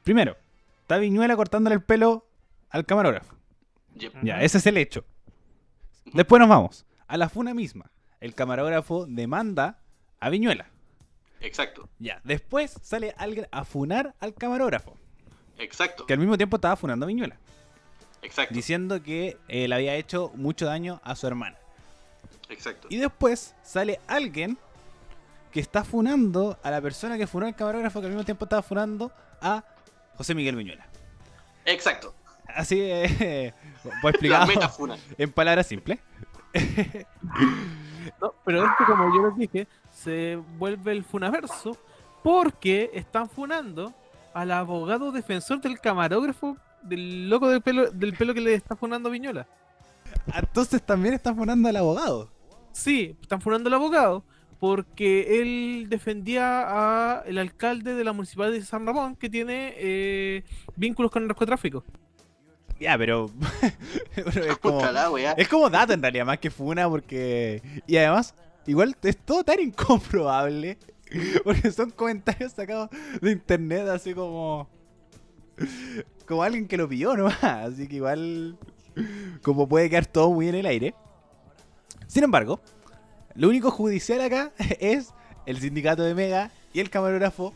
Speaker 1: Primero, está Viñuela cortándole el pelo al camarógrafo.
Speaker 2: Yep.
Speaker 1: Ya, ese es el hecho. Después nos vamos a la funa misma. El camarógrafo demanda a Viñuela.
Speaker 2: Exacto,
Speaker 1: Ya, después sale alguien a funar al camarógrafo,
Speaker 2: exacto,
Speaker 1: que al mismo tiempo estaba funando a Viñuela,
Speaker 2: exacto,
Speaker 1: diciendo que eh, le había hecho mucho daño a su hermana.
Speaker 2: exacto.
Speaker 1: Y después sale alguien que está funando a la persona que funó al camarógrafo, que al mismo tiempo estaba funando a José Miguel Viñuela.
Speaker 2: Exacto.
Speaker 1: Así eh, voy explicado en palabras simples.
Speaker 3: No, pero esto, como yo les dije, se vuelve el funaverso porque están funando al abogado defensor del camarógrafo del loco del pelo, del pelo que le está funando a Viñola.
Speaker 1: Entonces también están funando al abogado.
Speaker 3: Sí, están funando al abogado porque él defendía a el alcalde de la municipalidad de San Ramón que tiene eh, vínculos con el narcotráfico.
Speaker 1: Ya, pero, pero es como
Speaker 2: la wea.
Speaker 1: es como dato en realidad más que funa porque y además igual es todo tan incomprobable porque son comentarios sacados de internet así como como alguien que lo pilló nomás, así que igual como puede quedar todo muy en el aire. Sin embargo, lo único judicial acá es el sindicato de Mega y el camarógrafo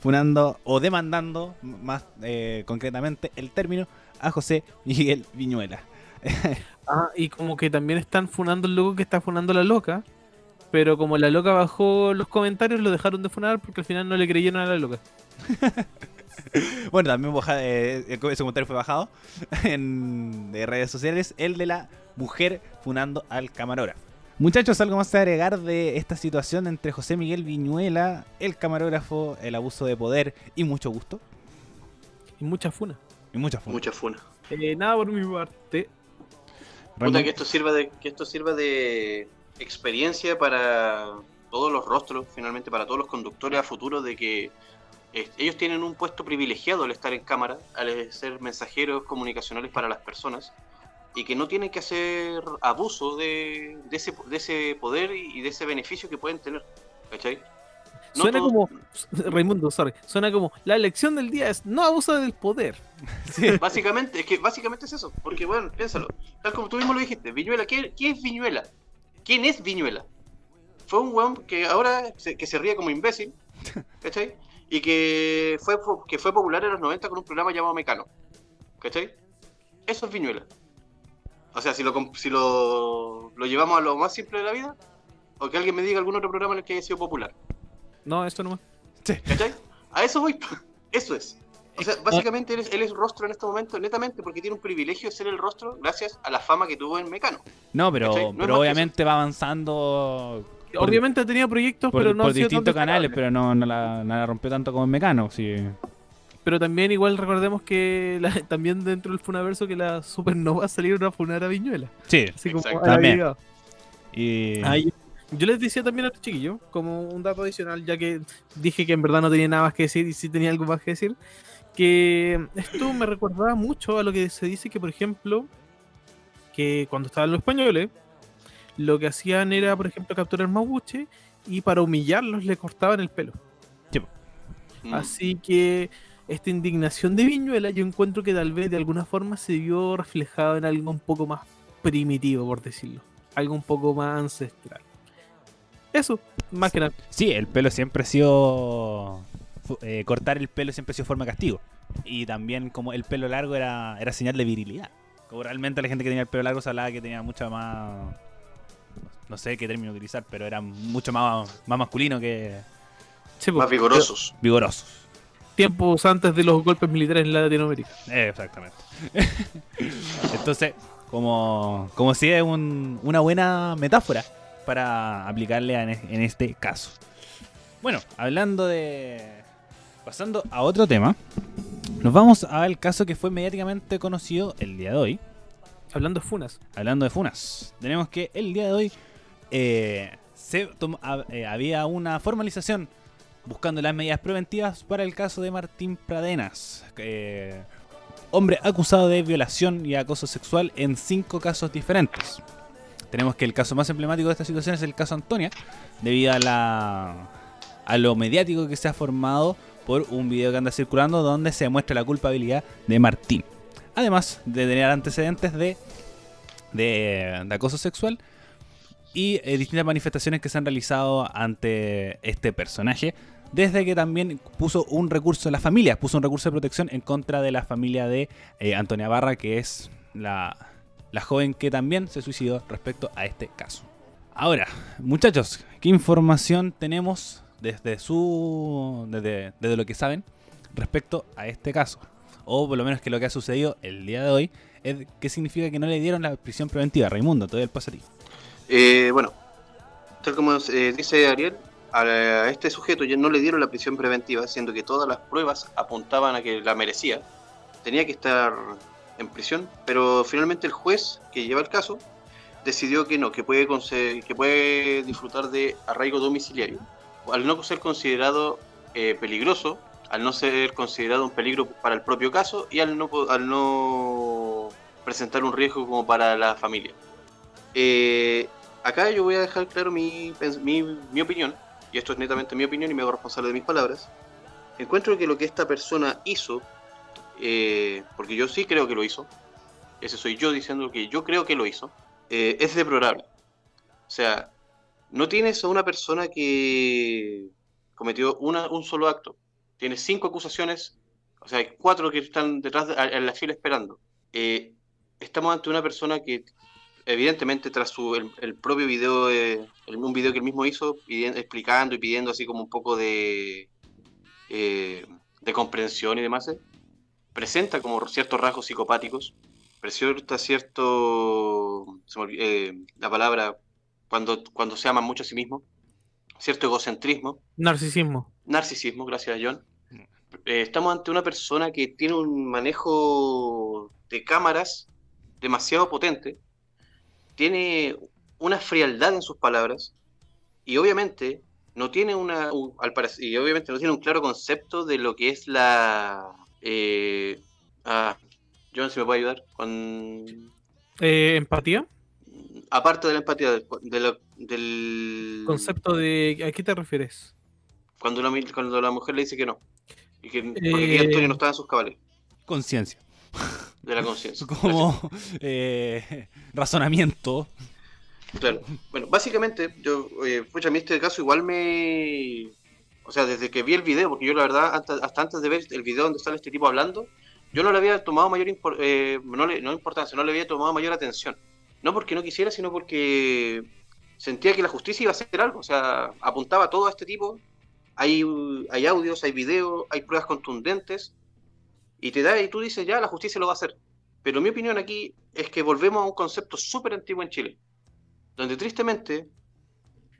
Speaker 1: funando o demandando, más eh, concretamente el término, a José Miguel Viñuela.
Speaker 3: Ah, y como que también están funando el loco que está funando la loca. Pero como la loca bajó los comentarios, lo dejaron de funar porque al final no le creyeron a la loca.
Speaker 1: Bueno, también baja- eh, ese comentario fue bajado en de redes sociales, el de la mujer funando al camarógrafo. Muchachos, ¿algo más que agregar de esta situación entre José Miguel Viñuela, el camarógrafo, el abuso de poder y mucho gusto?
Speaker 3: Y mucha funa.
Speaker 1: Y mucha funa.
Speaker 2: Mucha funa.
Speaker 3: Eh, nada por mi parte.
Speaker 2: Puta, que esto sirva de, que esto sirva de experiencia para todos los rostros, finalmente para todos los conductores a futuro, de que eh, ellos tienen un puesto privilegiado al estar en cámara, al ser mensajeros comunicacionales para las personas, y que no tienen que hacer abuso de, de ese, de ese poder y de ese beneficio que pueden tener. ¿Cachai? No
Speaker 3: Suena
Speaker 2: todo-
Speaker 3: como. Raimundo, sorry. Suena como. La elección del día es no abusa del poder.
Speaker 1: Sí.
Speaker 2: Básicamente, es que básicamente es eso, porque bueno, piénsalo, tal como tú mismo lo dijiste, Viñuela, ¿qué, qué es Viñuela? ¿Quién es Viñuela? Fue un weón que ahora se, que se ríe como imbécil, ¿cachai? Y que fue, que fue popular en los 90 con un programa llamado Mecano, ¿cachai? Eso es Viñuela. O sea, si lo, si lo, lo llevamos a lo más simple de la vida, o que alguien me diga algún otro programa en el que haya sido popular,
Speaker 3: No, eso nomás.
Speaker 2: ¿cachai? A eso voy. Eso es. O sea, básicamente él es, él es rostro en este momento, netamente, porque tiene un privilegio de ser el rostro gracias a la fama que tuvo en Mecano.
Speaker 1: No, pero.
Speaker 2: No
Speaker 1: pero obviamente va avanzando
Speaker 3: Obviamente tenía proyectos,
Speaker 1: por,
Speaker 3: pero no
Speaker 1: por
Speaker 3: ha sido tan
Speaker 1: distintos canales, pero no, no la, no la rompió tanto como en Mecano. Sí.
Speaker 3: Pero también igual recordemos que la- también dentro del Funaverso que la Supernova salieron a funar a Viñuela.
Speaker 1: Sí.
Speaker 3: Así como
Speaker 1: También. Y...
Speaker 3: Ay, yo les decía también a los chiquillos, como un dato adicional, ya que dije que en verdad no tenía nada más que decir y sí tenía algo más que decir, que esto me recordaba mucho a lo que se dice que, por ejemplo, que cuando estaban los españoles, lo que hacían era, por ejemplo, capturar mapuche y para humillarlos le cortaban el pelo.
Speaker 2: Mm.
Speaker 3: Así que esta indignación de Viñuela yo encuentro que tal vez de alguna forma se vio reflejado en algo un poco más primitivo, por decirlo. Algo un poco más ancestral. Eso, más que nada.
Speaker 1: Sí, el pelo siempre ha sido. eh, cortar el pelo siempre ha sido forma de castigo. Y también, como el pelo largo era, era señal de virilidad. Como realmente la gente que tenía el pelo largo se hablaba que tenía mucha más. No sé qué término utilizar, pero era mucho más, más masculino que
Speaker 3: Sí,
Speaker 2: Más
Speaker 3: pues,
Speaker 2: vigorosos.
Speaker 1: vigoroso.
Speaker 3: Tiempos antes de los golpes militares en Latinoamérica.
Speaker 1: Eh, exactamente. Entonces, como, como si es un- una buena metáfora para aplicarle en, en este caso. Bueno, hablando de. Pasando a otro tema, nos vamos al caso que fue mediáticamente conocido el día de hoy.
Speaker 3: Hablando de funas.
Speaker 1: Hablando de Funas, tenemos que el día de hoy eh, se eh, había una formalización buscando las medidas preventivas para el caso de Martín Pradenas, eh, hombre acusado de violación y acoso sexual en cinco casos diferentes. Tenemos que el caso más emblemático de esta situación es el caso Antonia, debido a la lo mediático que se ha formado por un video que anda circulando donde se demuestra la culpabilidad de Martín. Además de tener antecedentes de, de, de acoso sexual y eh, distintas manifestaciones que se han realizado ante este personaje. Desde que también puso un recurso, la familia puso un recurso de protección en contra de la familia de eh, Antonia Barra, que es la, la joven que también se suicidó respecto a este caso. Ahora, muchachos, ¿qué información tenemos desde su. desde, desde lo que saben respecto a este caso? O por lo menos que lo que ha sucedido el día de hoy es qué significa que no le dieron la prisión preventiva. Raimundo, te doy el ti.
Speaker 2: Eh, bueno, tal como eh, dice Ariel, a, este sujeto ya no le dieron la prisión preventiva, siendo que todas las pruebas apuntaban a que la merecía. Tenía que estar en prisión, pero finalmente el juez que lleva el caso decidió que no, que puede, que puede disfrutar de arraigo domiciliario. Al no ser considerado eh, peligroso, al no ser considerado un peligro para el propio caso y al no, al no presentar un riesgo como para la familia. Eh, acá yo voy a dejar claro mi, mi, mi opinión, y esto es netamente mi opinión y me hago responsable de mis palabras. Encuentro que lo que esta persona hizo, eh, porque yo sí creo que lo hizo, ese soy yo diciendo que yo creo que lo hizo, eh, es deplorable. O sea, no tienes a una persona que cometió una, un solo acto, tienes cinco acusaciones, o sea, hay cuatro que están detrás de, en la fila esperando. Eh, estamos ante una persona que evidentemente tras su, el, el propio video, eh, el- un video que él mismo hizo, pidi- explicando y pidiendo así como un poco de, eh, de comprensión y demás, eh, presenta como ciertos rasgos psicopáticos, presenta cierto, se me olvi- eh, la palabra, cuando, cuando se ama mucho a sí mismo, cierto egocentrismo,
Speaker 3: Narcisismo.
Speaker 2: narcisismo, gracias a John. Eh, estamos ante una persona que tiene un manejo de cámaras demasiado potente, tiene una frialdad en sus palabras y obviamente no tiene una un- al parec- y obviamente no tiene un claro concepto de lo que es la eh, ah, John si me puede ayudar con
Speaker 3: Eh, empatía.
Speaker 2: aparte de la empatía del, de lo- del
Speaker 3: Concepto de. ¿A qué te refieres?
Speaker 2: cuando la, mi- cuando la mujer le dice que no y que porque
Speaker 3: Eh,
Speaker 2: Antonio no estaba en sus cabales
Speaker 1: Conciencia.
Speaker 2: De la conciencia
Speaker 1: Como eh, razonamiento.
Speaker 2: Claro. Bueno, básicamente, yo, eh, pucha, a mí este caso igual me. O sea, desde que vi el video, porque yo la verdad, hasta, hasta antes de ver el video donde sale este tipo hablando, yo no le había tomado mayor impor- eh, no, le- no importancia, no le había tomado mayor atención. No porque no quisiera, sino porque sentía que la justicia iba a hacer algo. O sea, apuntaba todo a este tipo. Hay, hay audios, hay videos, hay pruebas contundentes. Y te da y tú dices, ya, la justicia lo va a hacer. Pero mi opinión aquí es que volvemos a un concepto súper antiguo en Chile donde tristemente,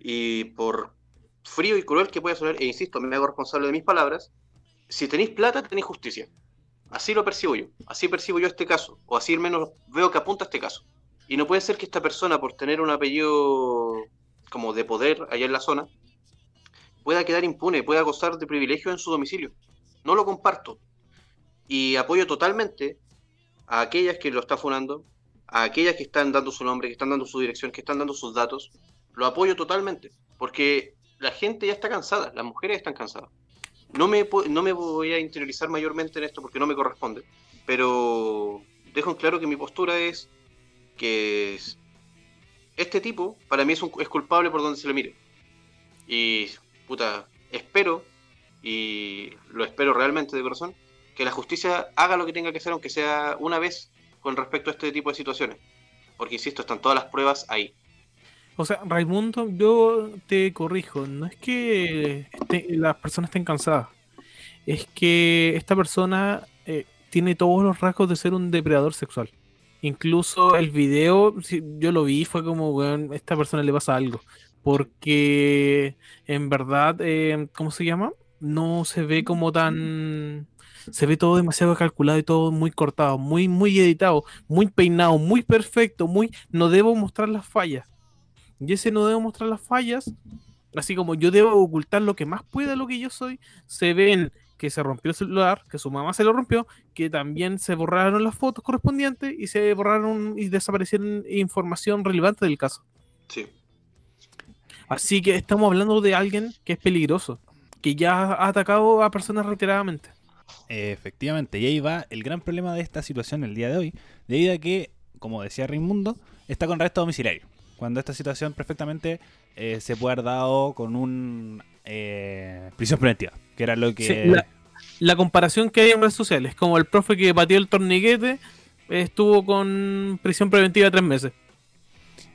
Speaker 2: y por frío y cruel que pueda sonar, e insisto, me hago responsable de mis palabras, si tenéis plata, tenéis justicia. Así lo percibo yo, así percibo yo este caso, o así al menos veo que apunta este caso. Y no puede ser que esta persona, por tener un apellido como de poder allá en la zona, pueda quedar impune, pueda gozar de privilegio en su domicilio. No lo comparto. Y apoyo totalmente a aquellas que lo están funando, a aquellas que están dando su nombre, que están dando su dirección, que están dando sus datos, lo apoyo totalmente, porque la gente ya está cansada, las mujeres están cansadas. No me, no me voy a interiorizar mayormente en esto porque no me corresponde, pero dejo en claro que mi postura es que es- este tipo para mí es, un, es culpable por donde se le mire. Y, puta, espero, y lo espero realmente de corazón, que la justicia haga lo que tenga que hacer, aunque sea una vez con respecto a este tipo de situaciones. Porque, insisto, están todas las pruebas ahí.
Speaker 3: O sea, Raimundo, yo te corrijo, no es que este- las personas estén cansadas, es que esta persona eh, tiene todos los rasgos de ser un depredador sexual. Incluso el video, yo lo vi, fue como, a esta persona le pasa algo. Porque en verdad, eh, ¿cómo se llama? No se ve como tan... Se ve todo demasiado calculado y todo muy cortado, muy, muy editado, muy peinado, muy perfecto, muy... No debo mostrar las fallas. Y ese no debo mostrar las fallas, así como yo debo ocultar lo que más pueda lo que yo soy, se ven que se rompió el celular, que su mamá se lo rompió, que también se borraron las fotos correspondientes y se borraron y desaparecieron información relevante del caso.
Speaker 2: Sí.
Speaker 3: Así que estamos hablando de alguien que es peligroso, que ya ha atacado a personas reiteradamente.
Speaker 1: Efectivamente, y ahí va el gran problema de esta situación el día de hoy, debido a que, como decía Raimundo, está con arresto domiciliario. Cuando esta situación perfectamente eh, se puede haber dado con un eh, prisión preventiva, que era lo que...
Speaker 3: Sí, la, la comparación que hay en redes sociales, como el profe que pateó el torniquete, estuvo con prisión preventiva tres meses.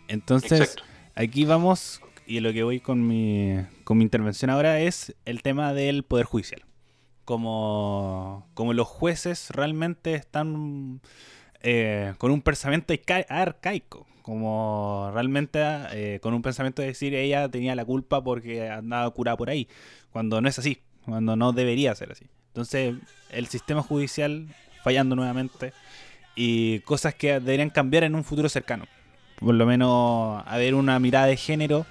Speaker 1: Entonces,
Speaker 2: Exacto.
Speaker 1: aquí vamos, y lo que voy con mi, con mi intervención ahora es el tema del Poder Judicial. Como, como los jueces realmente están eh, con un pensamiento arca- arcaico, como realmente eh, con un pensamiento de decir ella tenía la culpa porque andaba curada por ahí, cuando no es así, cuando no debería ser así. Entonces, el sistema judicial fallando nuevamente y cosas que deberían cambiar en un futuro cercano por lo menos haber una mirada de género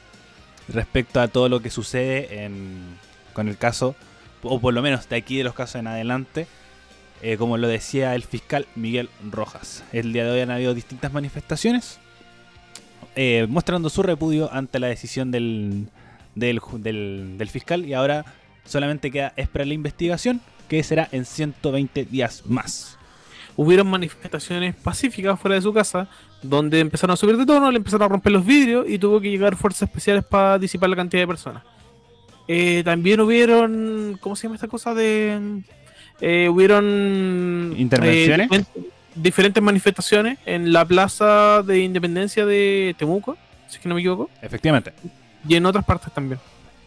Speaker 1: respecto a todo lo que sucede en, con el caso, o por lo menos de aquí de los casos en adelante, eh, como lo decía el fiscal Miguel Rojas. El día de hoy han habido distintas manifestaciones eh, mostrando su repudio ante la decisión del, del, del- del fiscal y ahora solamente queda esperar la investigación que será en 120 días más.
Speaker 3: hubieron manifestaciones pacíficas fuera de su casa, donde empezaron a subir de tono, le empezaron a romper los vidrios y tuvo que llegar fuerzas especiales para disipar la cantidad de personas. Eh, también hubieron, ¿cómo se llama esta cosa de? eh, hubieron
Speaker 1: ¿Intervenciones?
Speaker 3: eh, diferen- diferentes manifestaciones en la plaza de Independencia de Temuco, si es que no me equivoco,
Speaker 1: Efectivamente.
Speaker 3: y en otras partes también.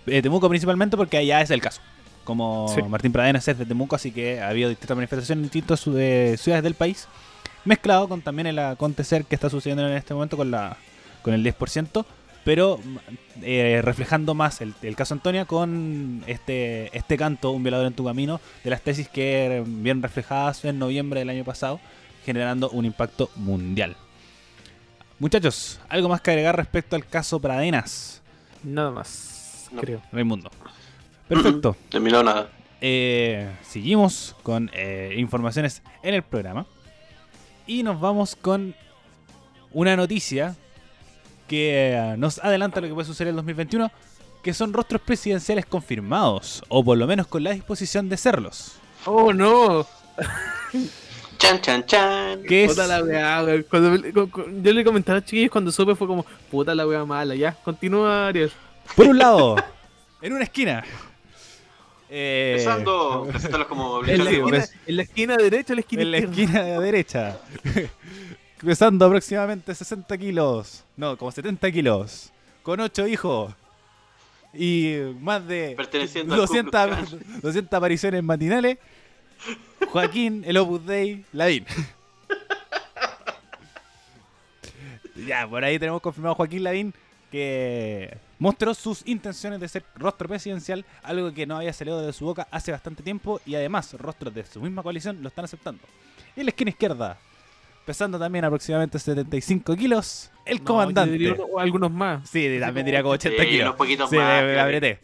Speaker 1: eh, Temuco principalmente porque allá es el caso. Como
Speaker 3: Sí.
Speaker 1: Martín Pradenas es de Temuco, así que ha habido distintas manifestaciones en distintas de ciudades del país, mezclado con también el acontecer que está sucediendo en este momento con la con el 10%, pero eh, reflejando más el, el caso Antonia con este este canto, Un violador en tu camino, de las tesis que bien reflejadas en noviembre del año pasado, generando un impacto mundial. Muchachos, ¿algo más que agregar respecto al caso Pradenas,
Speaker 3: Nada más,
Speaker 2: No.
Speaker 3: creo.
Speaker 1: Raimundo? Perfecto.
Speaker 2: Terminado nada.
Speaker 1: Eh, seguimos con eh, informaciones en el programa. Y nos vamos con una noticia que eh, nos adelanta lo que puede suceder en el 2021, que son rostros presidenciales confirmados, o por lo menos con la disposición de serlos.
Speaker 3: Oh no,
Speaker 2: Chan, chan, chan.
Speaker 1: ¿Qué es?
Speaker 3: Puta la weá, weón. Cuando yo le comentaba a los chiquillos cuando supe fue como, puta la weá mala, ya. Continúa, Ariel.
Speaker 1: Por un lado, en una esquina. eh,
Speaker 2: Empezando, como
Speaker 3: En la, esquina, en la esquina derecha, en la esquina
Speaker 1: en la
Speaker 3: izquierda.
Speaker 1: esquina de la derecha. Pesando aproximadamente 60 kilos. No, como 70 kilos. Con 8 hijos. Y más de
Speaker 2: Perteneciendo al Ku
Speaker 1: 200,
Speaker 2: Klux
Speaker 1: 200 apariciones matinales. Joaquín, el Opus Dei, Lavín. ya, por ahí tenemos confirmado a Joaquín Lavín que mostró sus intenciones de ser rostro presidencial, algo que no había salido de su boca hace bastante tiempo y además rostros de su misma coalición lo están aceptando. Y en la esquina izquierda, pesando también aproximadamente 75 kilos, el
Speaker 3: No,
Speaker 1: comandante.
Speaker 3: uno- algunos más.
Speaker 1: Sí, también diría como 80
Speaker 2: Sí,
Speaker 1: kilos.
Speaker 2: unos poquitos
Speaker 1: sí,
Speaker 2: más,
Speaker 1: me- apreté.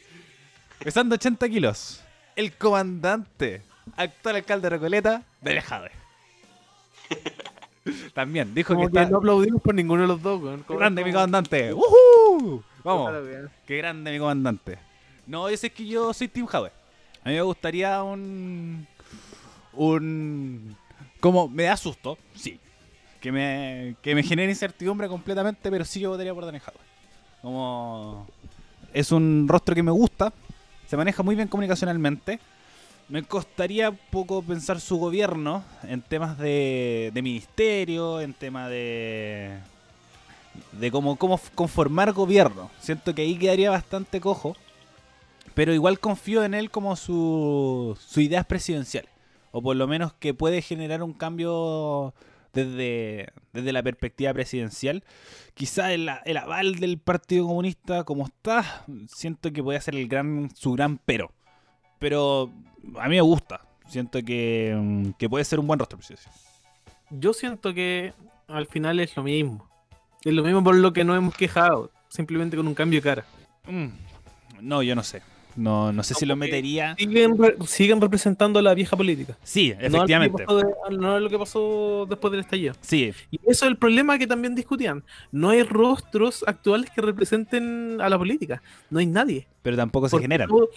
Speaker 1: Pesando 80 kilos, el comandante, actual alcalde de Recoleta, de Jade. También dijo
Speaker 3: Como
Speaker 1: que
Speaker 3: que
Speaker 1: está
Speaker 3: no aplaudimos por ninguno de los dos, weón. Como-
Speaker 1: grande mi comandante. ¡Woohoo!
Speaker 3: Puta
Speaker 1: Vamos, qué grande mi comandante. No, sé que yo soy Team Jade. A mí me gustaría un. Un. Como me da susto, sí. Que me, que me genere incertidumbre completamente, pero sí yo votaría por Daniel Jadwe. Como. Es un rostro que me gusta. Se maneja muy bien comunicacionalmente. Me costaría poco pensar su gobierno en temas de, de ministerio, en temas de. de cómo, cómo conformar gobierno. Siento que ahí quedaría bastante cojo. Pero igual confío en él como su, su ideas presidenciales. O por lo menos que puede generar un cambio desde, desde la perspectiva presidencial. Quizá el, el aval del Partido Comunista como está, siento que puede ser el gran, su gran pero. Pero a mí me gusta. Siento que, mm, que puede ser un buen rostro presidencial.
Speaker 3: Yo siento que al final es lo mismo. Es lo mismo por lo que nos hemos quejado. Simplemente con un cambio de cara.
Speaker 1: Mm, No, yo no sé. No, no sé si lo metería.
Speaker 3: Siguen, siguen representando a la vieja política.
Speaker 1: Sí, efectivamente.
Speaker 3: No es lo que pasó después del estallido.
Speaker 1: Sí,
Speaker 3: Y eso es el problema que también discutían. No hay rostros actuales que representen a la política. No hay nadie.
Speaker 1: pero tampoco se
Speaker 3: Porque
Speaker 1: generan.
Speaker 3: todo-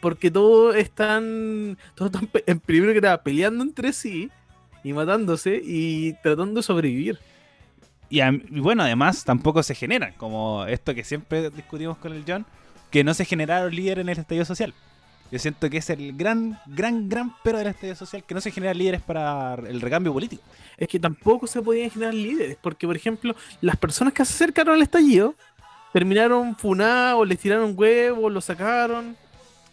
Speaker 3: porque todos están, todos están en primero que nada peleando entre sí y matándose y tratando de sobrevivir.
Speaker 1: Y, a- y bueno, además tampoco se generan, como esto que siempre discutimos con el John, que no se generaron líderes en el estallido social. Yo siento que es el gran, gran, gran pero del estallido social, que no se generan líderes para el recambio político.
Speaker 3: Es que tampoco se podían generar líderes, porque por ejemplo, las personas que se acercaron al estallido terminaron funados, les tiraron huevos, lo sacaron.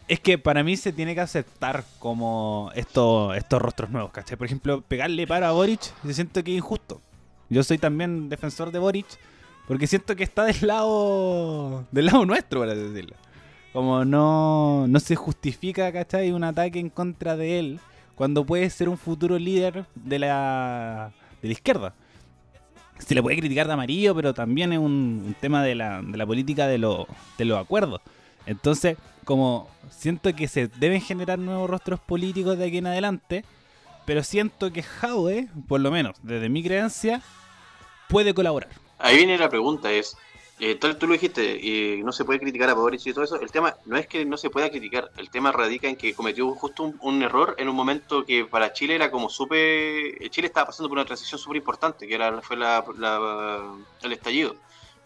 Speaker 1: Es que para mí se tiene que aceptar como esto, estos rostros nuevos, ¿cachai? Por ejemplo, pegarle paro a Boric, yo siento que es injusto. Yo soy también defensor de Boric, porque siento que está del lado del lado nuestro, por así decirlo. Como no, no se justifica, ¿cachai? Un ataque en contra de él cuando puede ser un futuro líder de la, de la izquierda. Se le puede criticar de amarillo, pero también es un, un tema de la, de la política de, lo- de los acuerdos. Entonces, como siento que se deben generar nuevos rostros políticos de aquí en adelante, pero siento que Jaude, por lo menos desde mi creencia, puede colaborar.
Speaker 2: Ahí viene la pregunta, es, eh, tal tú lo dijiste, y no se puede criticar a Boric y todo eso, el tema no es que no se pueda criticar, el tema radica en que cometió justo un, un error en un momento que para Chile era como súper, eh, Chile estaba pasando por una transición súper importante, que era, fue la, la- el estallido,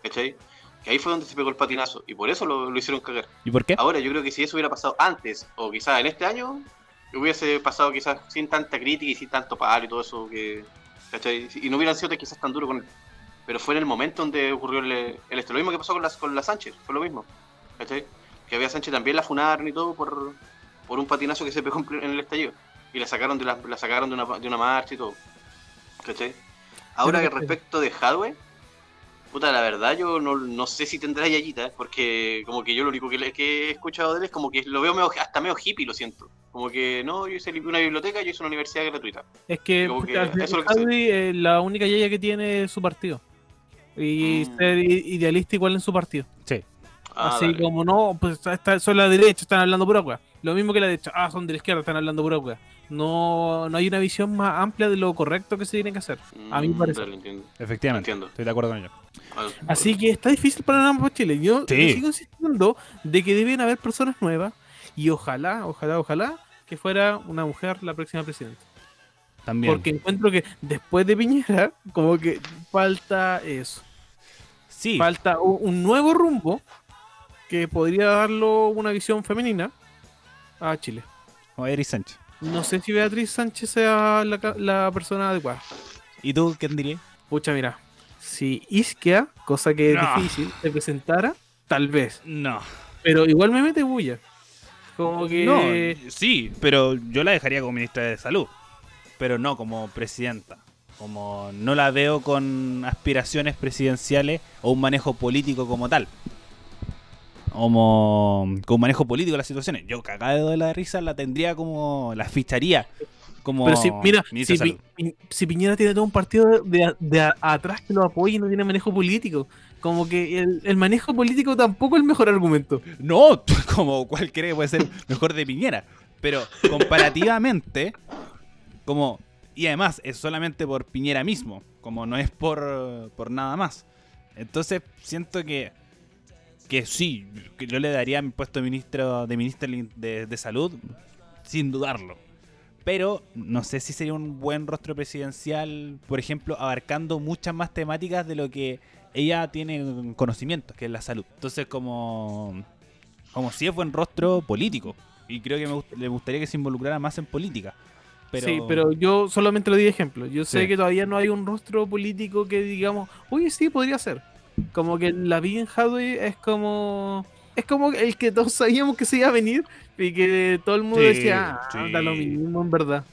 Speaker 2: ¿cachai? Que ahí fue donde se pegó el patinazo, y por eso lo, lo hicieron cagar.
Speaker 1: ¿Y por qué?
Speaker 2: Ahora yo creo que si eso hubiera pasado antes, o quizás en este año, hubiese pasado quizás sin tanta crítica y sin tanto palo y todo eso, que, ¿cachai? Y no hubieran sido quizás tan duro con él. Pero fue en el momento donde ocurrió el, el esto. Lo mismo que pasó con, las, con la Sánchez, fue lo mismo. ¿cachai? Que había Sánchez también la funaron y todo por, por un patinazo que se pegó en el estallido. Y la sacaron de, la, la sacaron de, una, de una marcha y todo. ¿Cachai? Ahora que respecto de Hadwe, puta, la verdad yo no, no sé si tendrá yayita, porque como que yo lo único que, que he escuchado de él es como que lo veo medio- hasta medio hippie, lo siento. Como que no, yo hice una biblioteca, yo hice una universidad gratuita.
Speaker 3: Es que, puta,
Speaker 2: que eso es lo que.
Speaker 3: Javi, eh, la única yaya que tiene es su partido. Y
Speaker 2: Mm.
Speaker 3: ser idealista igual en su partido.
Speaker 1: Sí.
Speaker 2: Ah,
Speaker 3: Así
Speaker 2: dale.
Speaker 3: como no, pues está, son la derecha, están hablando pura wea. Lo mismo que la derecha, ah, son de la izquierda, están hablando pura wea. No, no hay una visión más amplia de lo correcto que se tiene que hacer. A mí me
Speaker 2: Mm,
Speaker 3: parece.
Speaker 2: dale, entiendo.
Speaker 1: Efectivamente.
Speaker 2: Entiendo.
Speaker 1: Estoy de acuerdo con ello.
Speaker 2: Ah,
Speaker 3: Así que está difícil para nada para Chile. Yo,
Speaker 1: Sí.
Speaker 3: yo sigo insistiendo de que deben haber personas nuevas y ojalá, ojalá, ojalá que fuera una mujer la próxima presidenta.
Speaker 1: También.
Speaker 3: Porque encuentro que después de Piñera, como que falta eso.
Speaker 1: Sí,
Speaker 3: Falta un nuevo rumbo que podría darlo una visión femenina a Chile.
Speaker 1: como Beatriz Sánchez.
Speaker 3: No sé si Beatriz Sánchez sea la, la persona adecuada.
Speaker 1: ¿Y tú quién dirías?
Speaker 3: Pucha, mira. Si Isquia, cosa que es difícil, se presentara, tal vez.
Speaker 1: No.
Speaker 3: Pero igual me mete bulla. Como que.
Speaker 1: No, sí, pero yo la dejaría como ministra de salud. Pero no como presidenta. Como no la veo con aspiraciones presidenciales o un manejo político como tal. Como con un manejo político de las situaciones. Yo cagado de la risa la tendría como. la ficharía. Como
Speaker 3: Pero si, mira, si. Pi- si Piñera tiene todo un partido de, de- a- atrás que lo apoya y no tiene manejo político, como que el, el manejo político tampoco es el mejor argumento.
Speaker 1: No, como cualquiera que puede ser mejor de Piñera. Pero comparativamente, como. Y además es solamente por Piñera mismo, como no es por, por nada más. Entonces siento que. Que sí, que yo le daría mi puesto de ministro de ministra de, de salud, sin dudarlo. Pero no sé si sería un buen rostro presidencial, por ejemplo, abarcando muchas más temáticas de lo que ella tiene conocimientos, que es la salud. Entonces, como como si es buen rostro político. Y creo que me le gustaría que se involucrara más en política. Pero,
Speaker 3: Sí, pero yo solamente lo di de ejemplo. Yo sé
Speaker 1: Sí.
Speaker 3: que todavía no hay un rostro político que digamos, oye, sí, podría ser. Como que la Big Hadway es como. Es como el que todos sabíamos que se iba a venir y que todo el mundo
Speaker 1: Sí,
Speaker 3: decía, ah,
Speaker 1: sí.
Speaker 3: da lo mismo en verdad.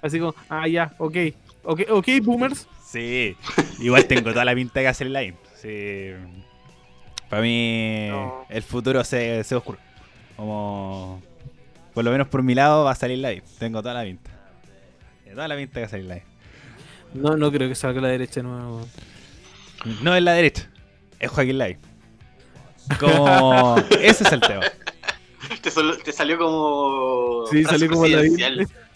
Speaker 3: Así como, ah, ya, ok. Ok, ok, boomers.
Speaker 1: Sí, igual tengo toda la pinta que hacer el line. Sí. Para mí,
Speaker 3: No.
Speaker 1: el futuro se, se oscuro. Como. Por lo menos por mi lado va a salir live. Tengo toda la pinta. Toda la pinta que va a salir live.
Speaker 3: No, no creo que salga la derecha de nuevo.
Speaker 1: No es la derecha, es Joaquín Live. Como. ese es el tema.
Speaker 2: Te, salió como.
Speaker 3: Sí, salió como la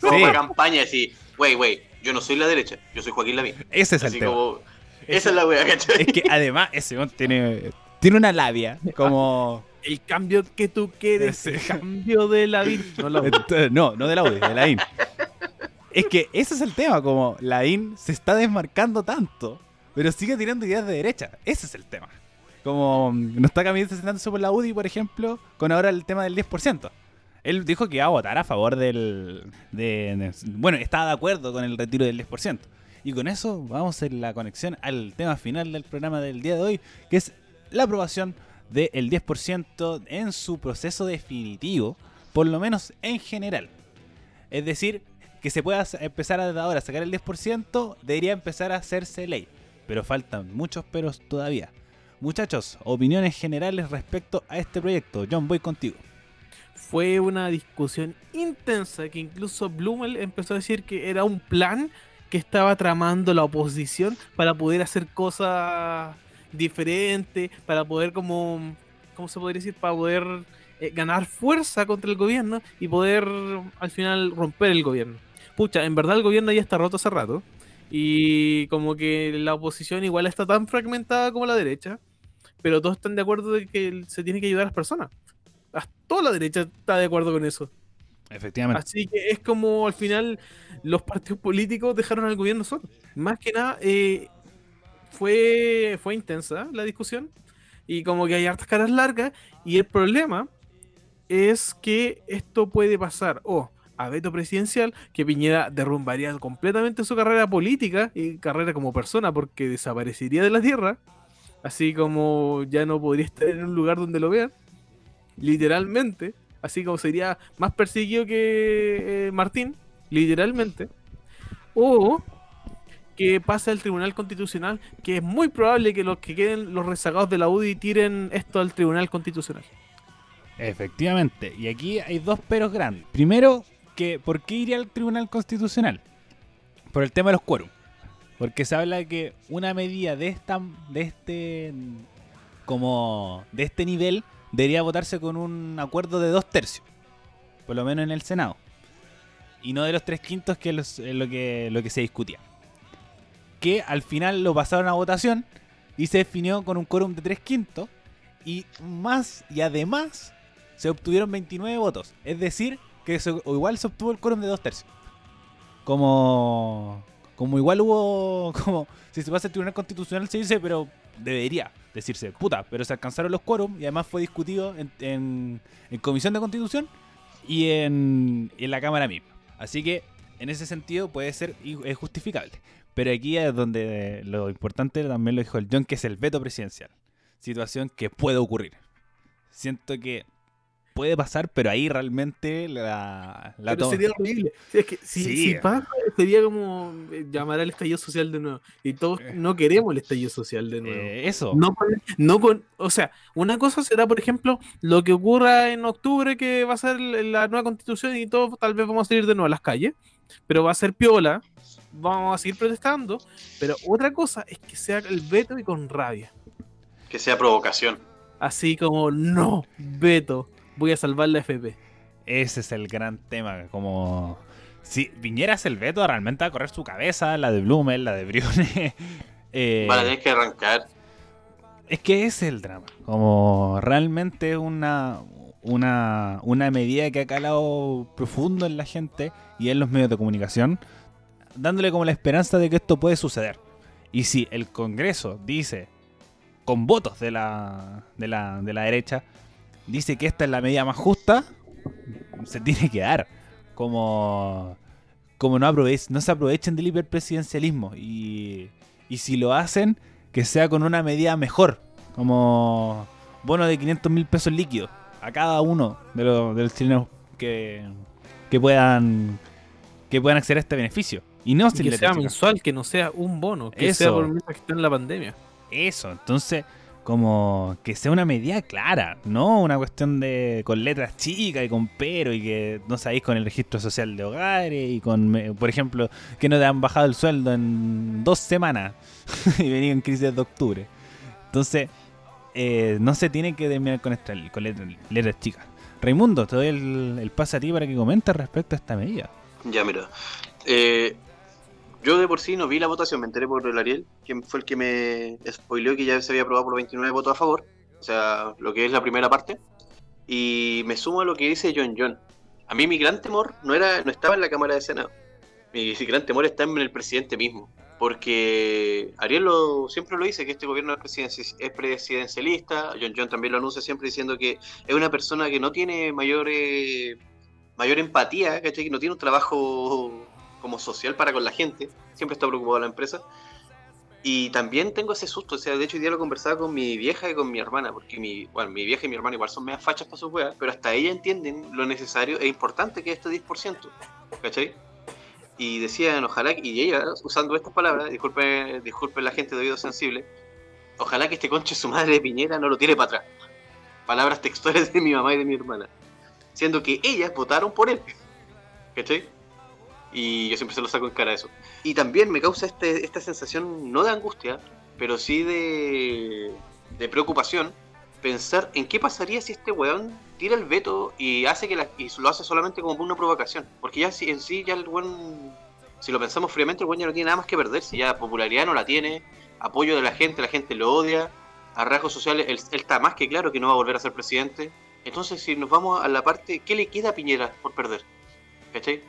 Speaker 2: Como
Speaker 1: Sí.
Speaker 2: para campaña, así, wey, wey, yo no soy la derecha, yo soy Joaquín Lavín.
Speaker 1: Ese es el
Speaker 2: Así
Speaker 1: tema.
Speaker 2: como. Esa es la wea, ¿cachai?
Speaker 1: Es que además ese tiene, tiene una labia como...
Speaker 3: El cambio que tú quieres, el cambio de la. No la
Speaker 1: no, no de la UDI, de la IN. Es que ese es el tema, como la IN se está desmarcando tanto, pero sigue tirando ideas de derecha. Ese es el tema. Como mm, no está caminando por la UDI, por ejemplo, con ahora el tema del 10%. Él dijo que iba a votar a favor del... de- de- bueno, estaba de acuerdo con el retiro del 10%. Y con eso vamos en la conexión al tema final del programa del día de hoy, que es la aprobación del 10% en su proceso definitivo, por lo menos en general. Es decir, que se pueda empezar a, ahora a sacar el 10%, debería empezar a hacerse ley. Pero faltan muchos peros todavía. Muchachos, opiniones generales respecto a este proyecto. John, voy contigo.
Speaker 3: Fue una discusión intensa que incluso Blumel empezó a decir que era un plan que estaba tramando la oposición para poder hacer cosas diferentes, para poder como, ¿cómo se podría decir? Para poder eh, ganar fuerza contra el gobierno y poder al final romper el gobierno. Pucha, en verdad el gobierno ya está roto hace rato y como que la oposición igual está tan fragmentada como la derecha, pero todos están de acuerdo de que se tiene que ayudar a las personas. Toda la derecha está de acuerdo con eso.
Speaker 1: Efectivamente.
Speaker 3: Así que es como al final los partidos políticos dejaron al gobierno solo. Más que nada, eh, fue, fue intensa la discusión y como que hay hartas caras largas y el problema es que esto puede pasar. O a veto presidencial, que Piñera derrumbaría completamente su carrera política y carrera como persona porque desaparecería de la tierra, así como ya no podría estar en un lugar donde lo vean, literalmente, así como sería más perseguido que eh, Martín, literalmente, o que pase al Tribunal Constitucional, que es muy probable que los que queden los rezagados de la UDI tiren esto al Tribunal Constitucional.
Speaker 1: Efectivamente. Y aquí hay dos peros grandes. Primero, que ¿por qué iría al Tribunal Constitucional? Por el tema de los quórum. Porque se habla que una medida de esta, de este, como de este nivel, debería votarse con un acuerdo de dos tercios, por lo menos en el Senado, y no de los tres quintos que es lo que lo que se discutía. Que al final lo pasaron a votación y se definió con un quórum de tres quintos y más y además se obtuvieron 29 votos, es decir que o igual se obtuvo el quórum de dos tercios. como, como igual hubo, como si se pasa el Tribunal Constitucional se dice, pero debería decirse, puta, pero se alcanzaron los quórum y además fue discutido en, en- en Comisión de Constitución y en, en la Cámara misma. Así que en ese sentido puede ser es justificable. Pero aquí es donde lo importante también lo dijo el John, que es el veto presidencial. Situación que puede ocurrir. Siento que puede pasar, pero ahí realmente la, la
Speaker 3: Pero sería horrible. Es que si,
Speaker 1: Sí.
Speaker 3: si pasa, sería como eh, llamar al estallido social de nuevo. Y todos no queremos el estallido social de nuevo.
Speaker 1: eh, eso.
Speaker 3: No, con- no con, o sea, una cosa será, por ejemplo, lo que ocurra en octubre, que va a ser la nueva constitución y todo, tal vez vamos a salir de nuevo a las calles, pero va a ser piola, vamos a seguir protestando, pero otra cosa es que sea el veto y con rabia.
Speaker 2: Que sea provocación.
Speaker 3: Así como, no, veto, voy a salvar la FP.
Speaker 1: Ese es el gran tema. Como si hace el veto, realmente va a correr su cabeza, la de Blumen, la de Briones. eh,
Speaker 2: Van a tener que arrancar.
Speaker 1: Es que ese es el drama. Como realmente es una, una, una medida que ha calado profundo en la gente y en los medios de comunicación, dándole como la esperanza de que esto puede suceder. Y si el Congreso dice, con votos de la, de la, de la derecha, dice que esta es la medida más justa, se tiene que dar. Como, como no, no se aprovechen del hiperpresidencialismo. Y, y si lo hacen, que sea con una medida mejor, como bono de 500 mil pesos líquidos a cada uno de los, de los chilenos que, que puedan que puedan acceder a este beneficio. Y no sin
Speaker 3: que sea mensual, que no sea un bono, que
Speaker 1: Eso.
Speaker 3: sea por mientras que está en la pandemia.
Speaker 1: Eso, entonces, como que sea una medida clara, no una cuestión de con letras chicas y con pero y que no sabéis con el registro social de hogares y con, por ejemplo, que no te han bajado el sueldo en dos semanas y venía en crisis de octubre. Entonces, eh, no se tiene que terminar con, esta, con letras, chicas. Raimundo, te doy el, el pase a ti para que comentes respecto a esta medida.
Speaker 2: Ya, mira. Eh, yo de por sí no vi la votación, me enteré por el Ariel, quien fue el que me spoileó que ya se había aprobado por 29 votos a favor, o sea, lo que es la primera parte. Y me sumo a lo que dice John John. A mí mi gran temor no era no estaba en la Cámara de Senado. Mi gran temor está en el presidente mismo. Porque Ariel lo, siempre lo dice, que este gobierno es, presidenci- es presidencialista. John John también lo anuncia siempre diciendo que es una persona que no tiene mayor, mayor empatía, ¿cachai? Que no tiene un trabajo como social para con la gente. Siempre está preocupado la empresa. Y también tengo ese susto, o sea, de hecho hoy día lo conversaba con mi vieja y con mi hermana, porque mi, bueno, mi vieja y mi hermana igual son medias fachas para sus weas, pero hasta ella entienden lo necesario e importante que es este 10%, ¿cachai? Y decían, ojalá, y ella, usando estas palabras, disculpen, disculpen la gente de oído sensible, ojalá que este conche su madre de Piñera no lo tire para atrás. Palabras textuales de mi mamá y de mi hermana. Siendo que ellas votaron por él. ¿Cachai? Y yo siempre se lo saco en cara eso. Y también me causa este, esta sensación, no de angustia, pero sí de, de preocupación, pensar en qué pasaría si este weón tira el veto y hace que la- y lo hace solamente como una provocación. Porque ya si- en sí ya el weón, si lo pensamos fríamente, el weón ya no tiene nada más que perder. Si ya popularidad no la tiene, apoyo de la gente, la gente lo odia, a rasgos sociales, él, él está más que claro que no va a volver a ser presidente. Entonces, si nos vamos a la parte, ¿qué le queda a Piñera por perder? ¿Cachai?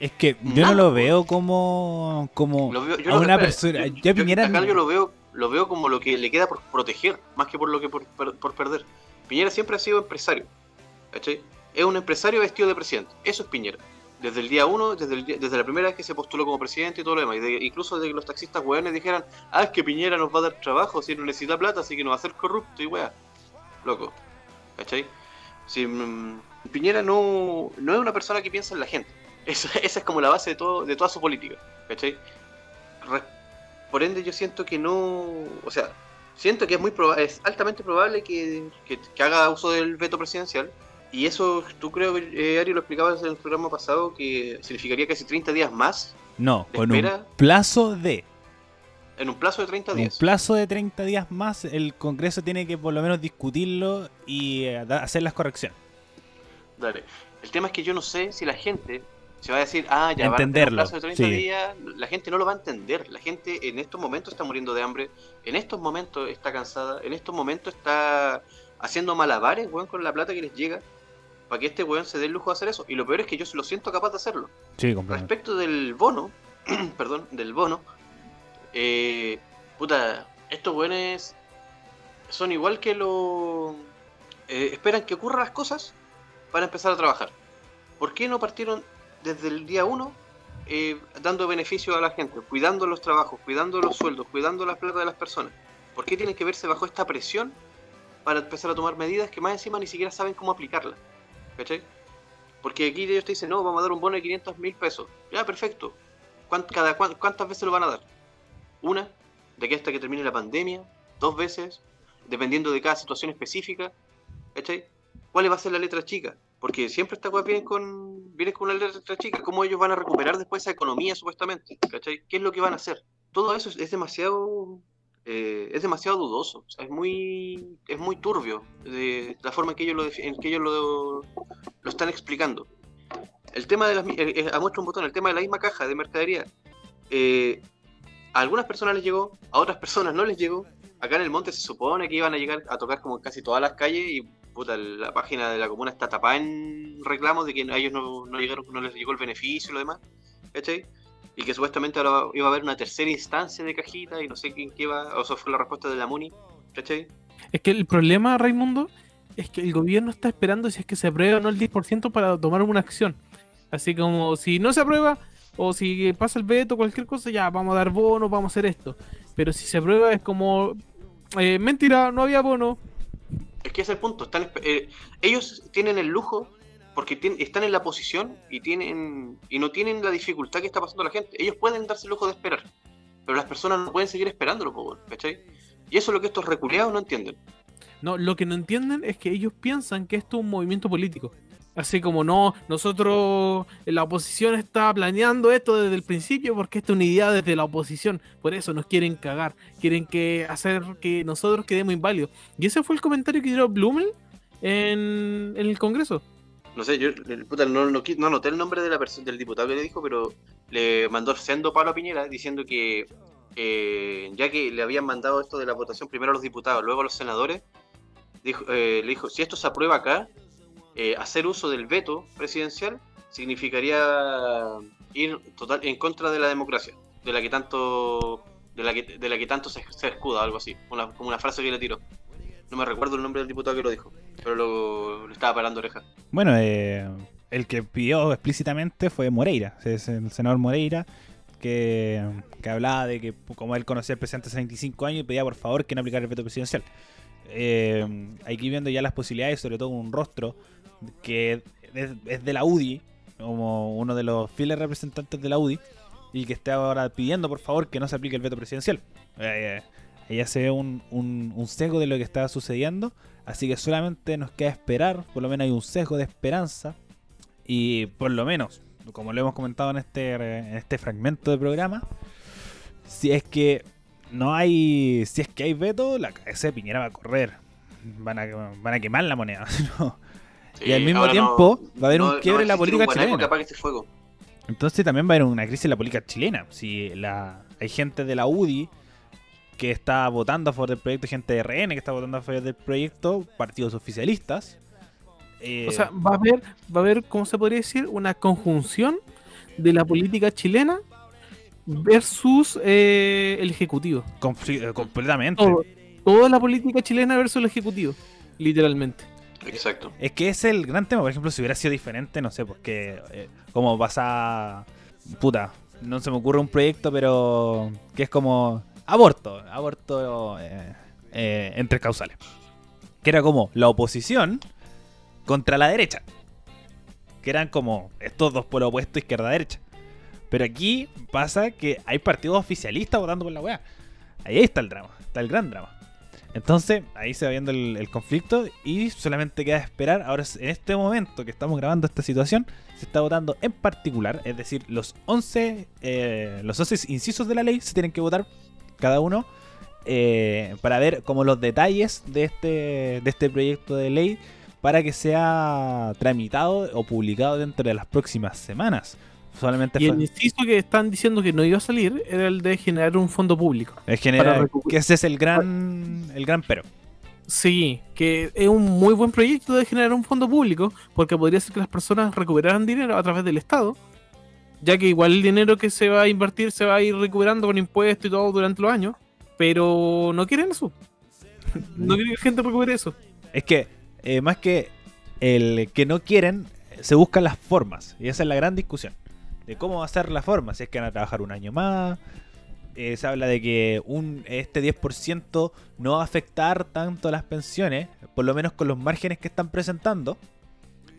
Speaker 1: Es que yo no lo veo como, como
Speaker 2: veo-
Speaker 1: a una
Speaker 2: espera,
Speaker 1: persona.
Speaker 2: yo- yo-
Speaker 1: Piñera.
Speaker 2: acá yo lo veo, lo veo como lo que le queda por proteger, más que por lo que por, por perder. Piñera siempre ha sido empresario. ¿cachai? Es un empresario vestido de presidente. Eso es Piñera. Desde el día uno, desde, el desde la primera vez que se postuló como presidente y todo lo demás. Y de- incluso de que los taxistas hueones dijeran, ah, es que Piñera nos va a dar trabajo si no necesita plata, así que nos va a hacer corrupto y weá. Loco. ¿Cachai? Mm, Piñera no, no es una persona que piensa en la gente. Esa, esa es como la base de, todo, de toda su política. ¿Cachai? Por ende yo siento que no, o sea, siento que es muy proba- es altamente probable que, que- que haga uso del veto presidencial y eso tú creo que eh, Ari lo explicabas en el programa pasado que significaría casi 30 días más
Speaker 1: No,
Speaker 2: ¿De
Speaker 1: con un
Speaker 2: espera?
Speaker 1: plazo de.
Speaker 2: en un plazo de 30
Speaker 1: Un
Speaker 2: días.
Speaker 1: plazo de 30 días más, el Congreso tiene que por lo menos discutirlo y eh, hacer las correcciones.
Speaker 2: Dale. El tema es que yo no sé si la gente se va a decir, ah, ya van a tener un
Speaker 1: Entenderlo,
Speaker 2: plazo de 30
Speaker 1: sí.
Speaker 2: días. La gente no lo va a entender. La gente en estos momentos está muriendo de hambre. En estos momentos está cansada. En estos momentos está haciendo malabares, weón, con la plata que les llega. para que este weón se dé el lujo de hacer eso. Y lo peor es que yo lo siento capaz de hacerlo.
Speaker 1: Sí.
Speaker 2: Respecto del bono, perdón, del bono, eh, puta, estos weones son igual que lo... eh, esperan que ocurran las cosas para empezar a trabajar. ¿Por qué no partieron desde el día uno eh, dando beneficio a la gente, cuidando los trabajos, cuidando los sueldos, cuidando la plata de las personas? ¿Por qué tienen que verse bajo esta presión para empezar a tomar medidas que más encima ni siquiera saben cómo aplicarlas? ¿Cachai? Porque aquí ellos te dicen, no, vamos a dar un bono de 500 mil pesos. Ya, perfecto. ¿Cuán- cada, cuán- ¿Cuántas veces lo van a dar? Una, de que hasta que termine la pandemia, dos veces, dependiendo de cada situación específica. ¿Cachai? ¿Cuál va a ser la letra chica? Porque siempre cosas vienen con, vienen con una letra chica. ¿Cómo ellos van a recuperar después esa economía, supuestamente? ¿Cachai? ¿Qué es lo que van a hacer? Todo eso es, es demasiado eh, es demasiado dudoso, o sea, es muy es muy turbio de la forma en que ellos lo en que ellos lo, lo están explicando. El tema de las eh, eh, a muestra un botón, el tema de la misma caja de mercadería. eh, a algunas personas les llegó, a otras personas no les llegó. Acá en el monte se supone que iban a llegar a tocar como casi todas las calles y puta, la página de la comuna está tapada en reclamos de que a ellos no, no llegaron, no les llegó el beneficio y lo demás. ¿Cachai? Y que supuestamente ahora iba a haber una tercera instancia de cajita y no sé quién qué iba, o eso fue la respuesta de la MUNI, ¿cachai?
Speaker 3: Es que el problema, Raimundo, es que el gobierno está esperando si es que se aprueba o no el 10% para tomar una acción. Así como si no se aprueba o si pasa el veto, cualquier cosa, ya vamos a dar bono, vamos a hacer esto. Pero si se aprueba es como, eh, mentira, no había bono.
Speaker 2: Es que es el punto. Están, eh, ellos tienen el lujo porque están en la posición y tienen y no tienen la dificultad que está pasando la gente. Ellos pueden darse el lujo de esperar, pero las personas no pueden seguir esperándolo, ¿cachai? Y eso es lo que estos reculeados no entienden.
Speaker 3: No, lo que no entienden es que ellos piensan que esto es un movimiento político. Así como no, nosotros, la oposición está planeando esto desde el principio porque esta idea desde la oposición. Por eso nos quieren cagar, quieren que hacer que nosotros quedemos inválidos. Y ese fue el comentario que dio Blumel en, en el Congreso.
Speaker 2: No sé, yo el- no, no, qui- no anoté el nombre de la del diputado que le dijo, pero le mandó sendo palo a Piñera diciendo que eh, ya que le habían mandado esto de la votación primero a los diputados, luego a los senadores, dijo, eh, le dijo, si esto se aprueba acá, eh, hacer uso del veto presidencial significaría ir total en contra de la democracia, de la que tanto de la que, de la que tanto se, se escuda, algo así, como una frase que le tiró. No me recuerdo el nombre del diputado que lo dijo, pero lo, le estaba parando oreja.
Speaker 1: Bueno, eh, el que pidió explícitamente fue Moreira, el senador Moreira, que, que hablaba de que como él conocía al presidente hace 25 años y pedía por favor que no aplicara el veto presidencial. Eh, aquí viendo ya las posibilidades, sobre todo un rostro que es, de la UDI, como uno de los fieles representantes de la UDI, y que está ahora pidiendo por favor que no se aplique el veto presidencial. Eh, ella se ve un, un, sesgo de lo que está sucediendo, así que solamente nos queda esperar, por lo menos hay un sesgo de esperanza, y por lo menos, como lo hemos comentado en este, en este fragmento de programa, si es que no hay, si es que hay veto, la cabeza de Piñera va a correr, van a, van a quemar la moneda. Y al mismo tiempo, va a haber un quiebre en la política chilena.
Speaker 2: este fuego.
Speaker 1: Entonces también va a haber una crisis en la política chilena. Si la, hay gente de la UDI que está votando a favor del proyecto, gente de RN que está votando a favor del proyecto, partidos oficialistas. eh,
Speaker 3: O sea, va a haber, va a haber, ¿cómo se podría decir? Una conjunción de la política chilena versus eh, el Ejecutivo.
Speaker 1: eh, completamente.
Speaker 3: Todo, toda la política chilena versus el Ejecutivo, literalmente.
Speaker 2: Exacto.
Speaker 1: Es que es el gran tema. Por ejemplo, si hubiera sido diferente, no sé, porque eh, como pasa. Puta, no se me ocurre un proyecto, pero que es como aborto. Aborto eh, eh, entre causales. Que era como la oposición contra la derecha. Que eran como estos dos polos opuestos, izquierda-derecha. Pero aquí pasa que hay partidos oficialistas votando por la weá. Ahí está el drama, está el gran drama. Entonces, ahí se va viendo el, conflicto y solamente queda esperar. Ahora, en este momento que estamos grabando esta situación, se está votando en particular, es decir, los 11, eh, los 11 incisos de la ley se tienen que votar cada uno eh, para ver como los detalles de este, de este proyecto de ley para que sea tramitado o publicado dentro de las próximas semanas. Solamente
Speaker 3: Y el inciso que están diciendo que no iba a salir era el de generar un fondo público.
Speaker 1: es
Speaker 3: recu-
Speaker 1: que ese es el gran, el gran pero.
Speaker 3: Sí, que es un muy buen proyecto de generar un fondo público, porque podría ser que las personas recuperaran dinero a través del Estado, ya que igual el dinero que se va a invertir se va a ir recuperando con impuestos y todo durante los años, pero no quieren eso. No quieren que la gente recupere eso.
Speaker 1: Es que, eh, más que el que no quieren, se buscan las formas. Y esa es la gran discusión. De cómo va a ser la forma. Si es que van a trabajar un año más. eh, se habla de que este 10% no va a afectar tanto a las pensiones. Por lo menos con los márgenes que están presentando.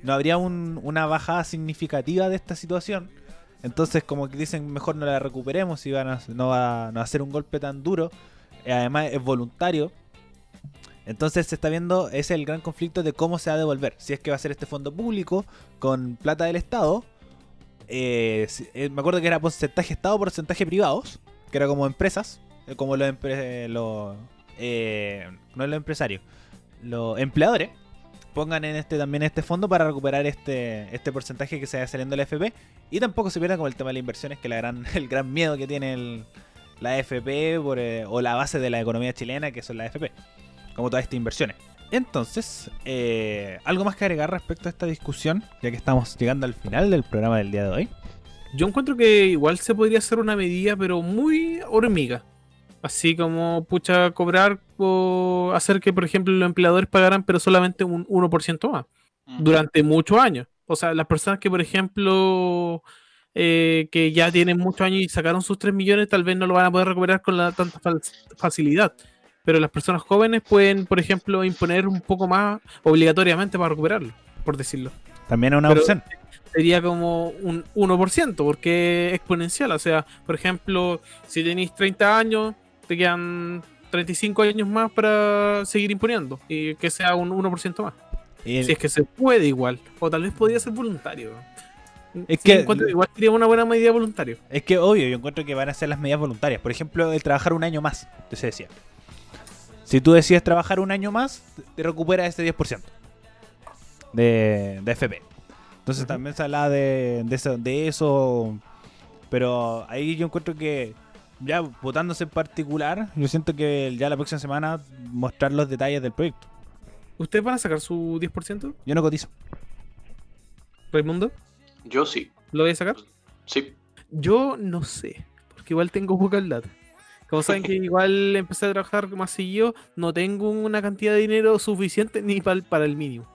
Speaker 1: No habría un- una bajada significativa de esta situación. Entonces, como dicen, mejor no la recuperemos y van a, no, va, no va a ser un golpe tan duro. Eh, Además, es voluntario. Entonces se está viendo, ese es el gran conflicto de cómo se va a devolver. Si es que va a ser este fondo público con plata del Estado. Eh, eh, me acuerdo que era porcentaje Estado, porcentaje privados. Que era como empresas. eh, como los, eh, los eh, no los empresarios. Los empleadores. Pongan en este también este fondo para recuperar este, este porcentaje que se vaya saliendo de la FP. Y tampoco se pierda con el tema de las inversiones, que la gran, el gran miedo que tiene el- la FP por, eh, o la base de la economía chilena, que son las FP como todas estas inversiones. Entonces, eh, algo más que agregar respecto a esta discusión, ya que estamos llegando al final del programa del día de hoy.
Speaker 3: Yo encuentro que igual se podría hacer una medida, pero muy hormiga. Así como, pucha, cobrar o hacer que, por ejemplo, los empleadores pagaran, pero solamente un 1% más. durante muchos años. O sea, las personas que, por ejemplo, eh, que ya tienen muchos años y sacaron sus 3 millones, tal vez no lo van a poder recuperar con la tanta facilidad. Pero las personas jóvenes pueden, por ejemplo, imponer un poco más obligatoriamente para recuperarlo, por decirlo.
Speaker 1: También es una
Speaker 3: Pero-
Speaker 1: opción.
Speaker 3: Sería como un 1%, porque es exponencial. O sea, por ejemplo, si tenéis 30 años, te quedan 35 años más para seguir imponiendo y que sea un 1% más. Si es que se puede igual. O tal vez podría ser voluntario.
Speaker 1: Es
Speaker 3: Sí,
Speaker 1: que-
Speaker 3: encuentro igual sería una buena medida voluntario.
Speaker 1: Es que obvio, yo encuentro que van a ser las medidas voluntarias. Por ejemplo, el trabajar un año más, que se decía. Si tú decides trabajar un año más, te recuperas ese 10% de, de FP. Entonces también se habla de, de eso, de eso. Pero ahí yo encuentro que ya votándose en particular, yo siento que ya la próxima semana mostrar los detalles del proyecto.
Speaker 3: ¿Ustedes van a sacar su 10%?
Speaker 1: Yo no cotizo.
Speaker 3: Raimundo,
Speaker 2: Yo sí.
Speaker 3: ¿lo voy a sacar?
Speaker 2: Sí.
Speaker 3: Yo no sé, porque igual tengo poca data. Como saben que igual empecé a trabajar más seguido, no tengo una cantidad de dinero suficiente ni pal- para el mínimo.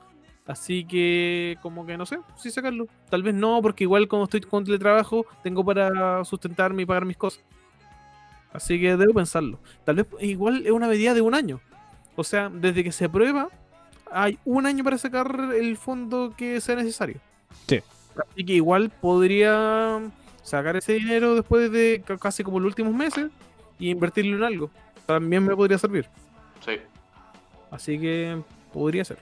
Speaker 3: Así que, como que no sé, si sacarlo. Tal vez no, porque igual como estoy con teletrabajo, tengo para sustentarme y pagar mis cosas. Así que debo pensarlo. Tal vez igual es una medida de un año. O sea, desde que se aprueba, hay un año para sacar el fondo que sea necesario.
Speaker 1: Sí.
Speaker 3: Así que igual podría sacar ese dinero después de ca- casi como los últimos meses y invertirlo en algo. También me podría servir.
Speaker 2: Sí.
Speaker 3: Así que podría ser.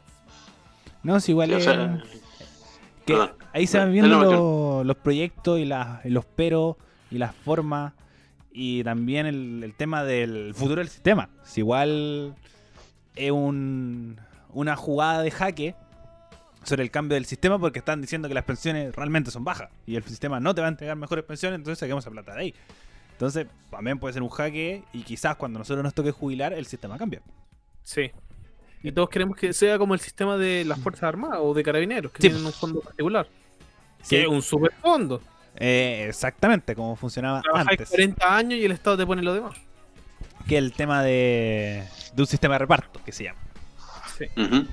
Speaker 1: No, si igual
Speaker 2: Sí, o
Speaker 1: es-
Speaker 2: sea,
Speaker 1: que ahí se van viendo los, los proyectos y, las- los peros y las formas y también el, el tema del futuro del sistema. Si igual es un, una jugada de jaque sobre el cambio del sistema porque están diciendo que las pensiones realmente son bajas y el sistema no te va a entregar mejores pensiones, entonces saquemos esa plata de ahí. Entonces también puede ser un jaque y quizás cuando nosotros nos toque jubilar el sistema cambia.
Speaker 3: Sí. Y todos queremos que sea como el sistema de las Fuerzas Armadas o de Carabineros, que
Speaker 1: Sí.
Speaker 3: tienen un fondo particular.
Speaker 1: Sí.
Speaker 3: Que es un super fondo.
Speaker 1: Eh, exactamente como funcionaba
Speaker 3: Trabajáis
Speaker 1: antes.
Speaker 3: 40 años y el Estado te pone lo demás.
Speaker 1: que el tema de, de un sistema de reparto, que se llama.
Speaker 3: Sí.
Speaker 2: Ujú.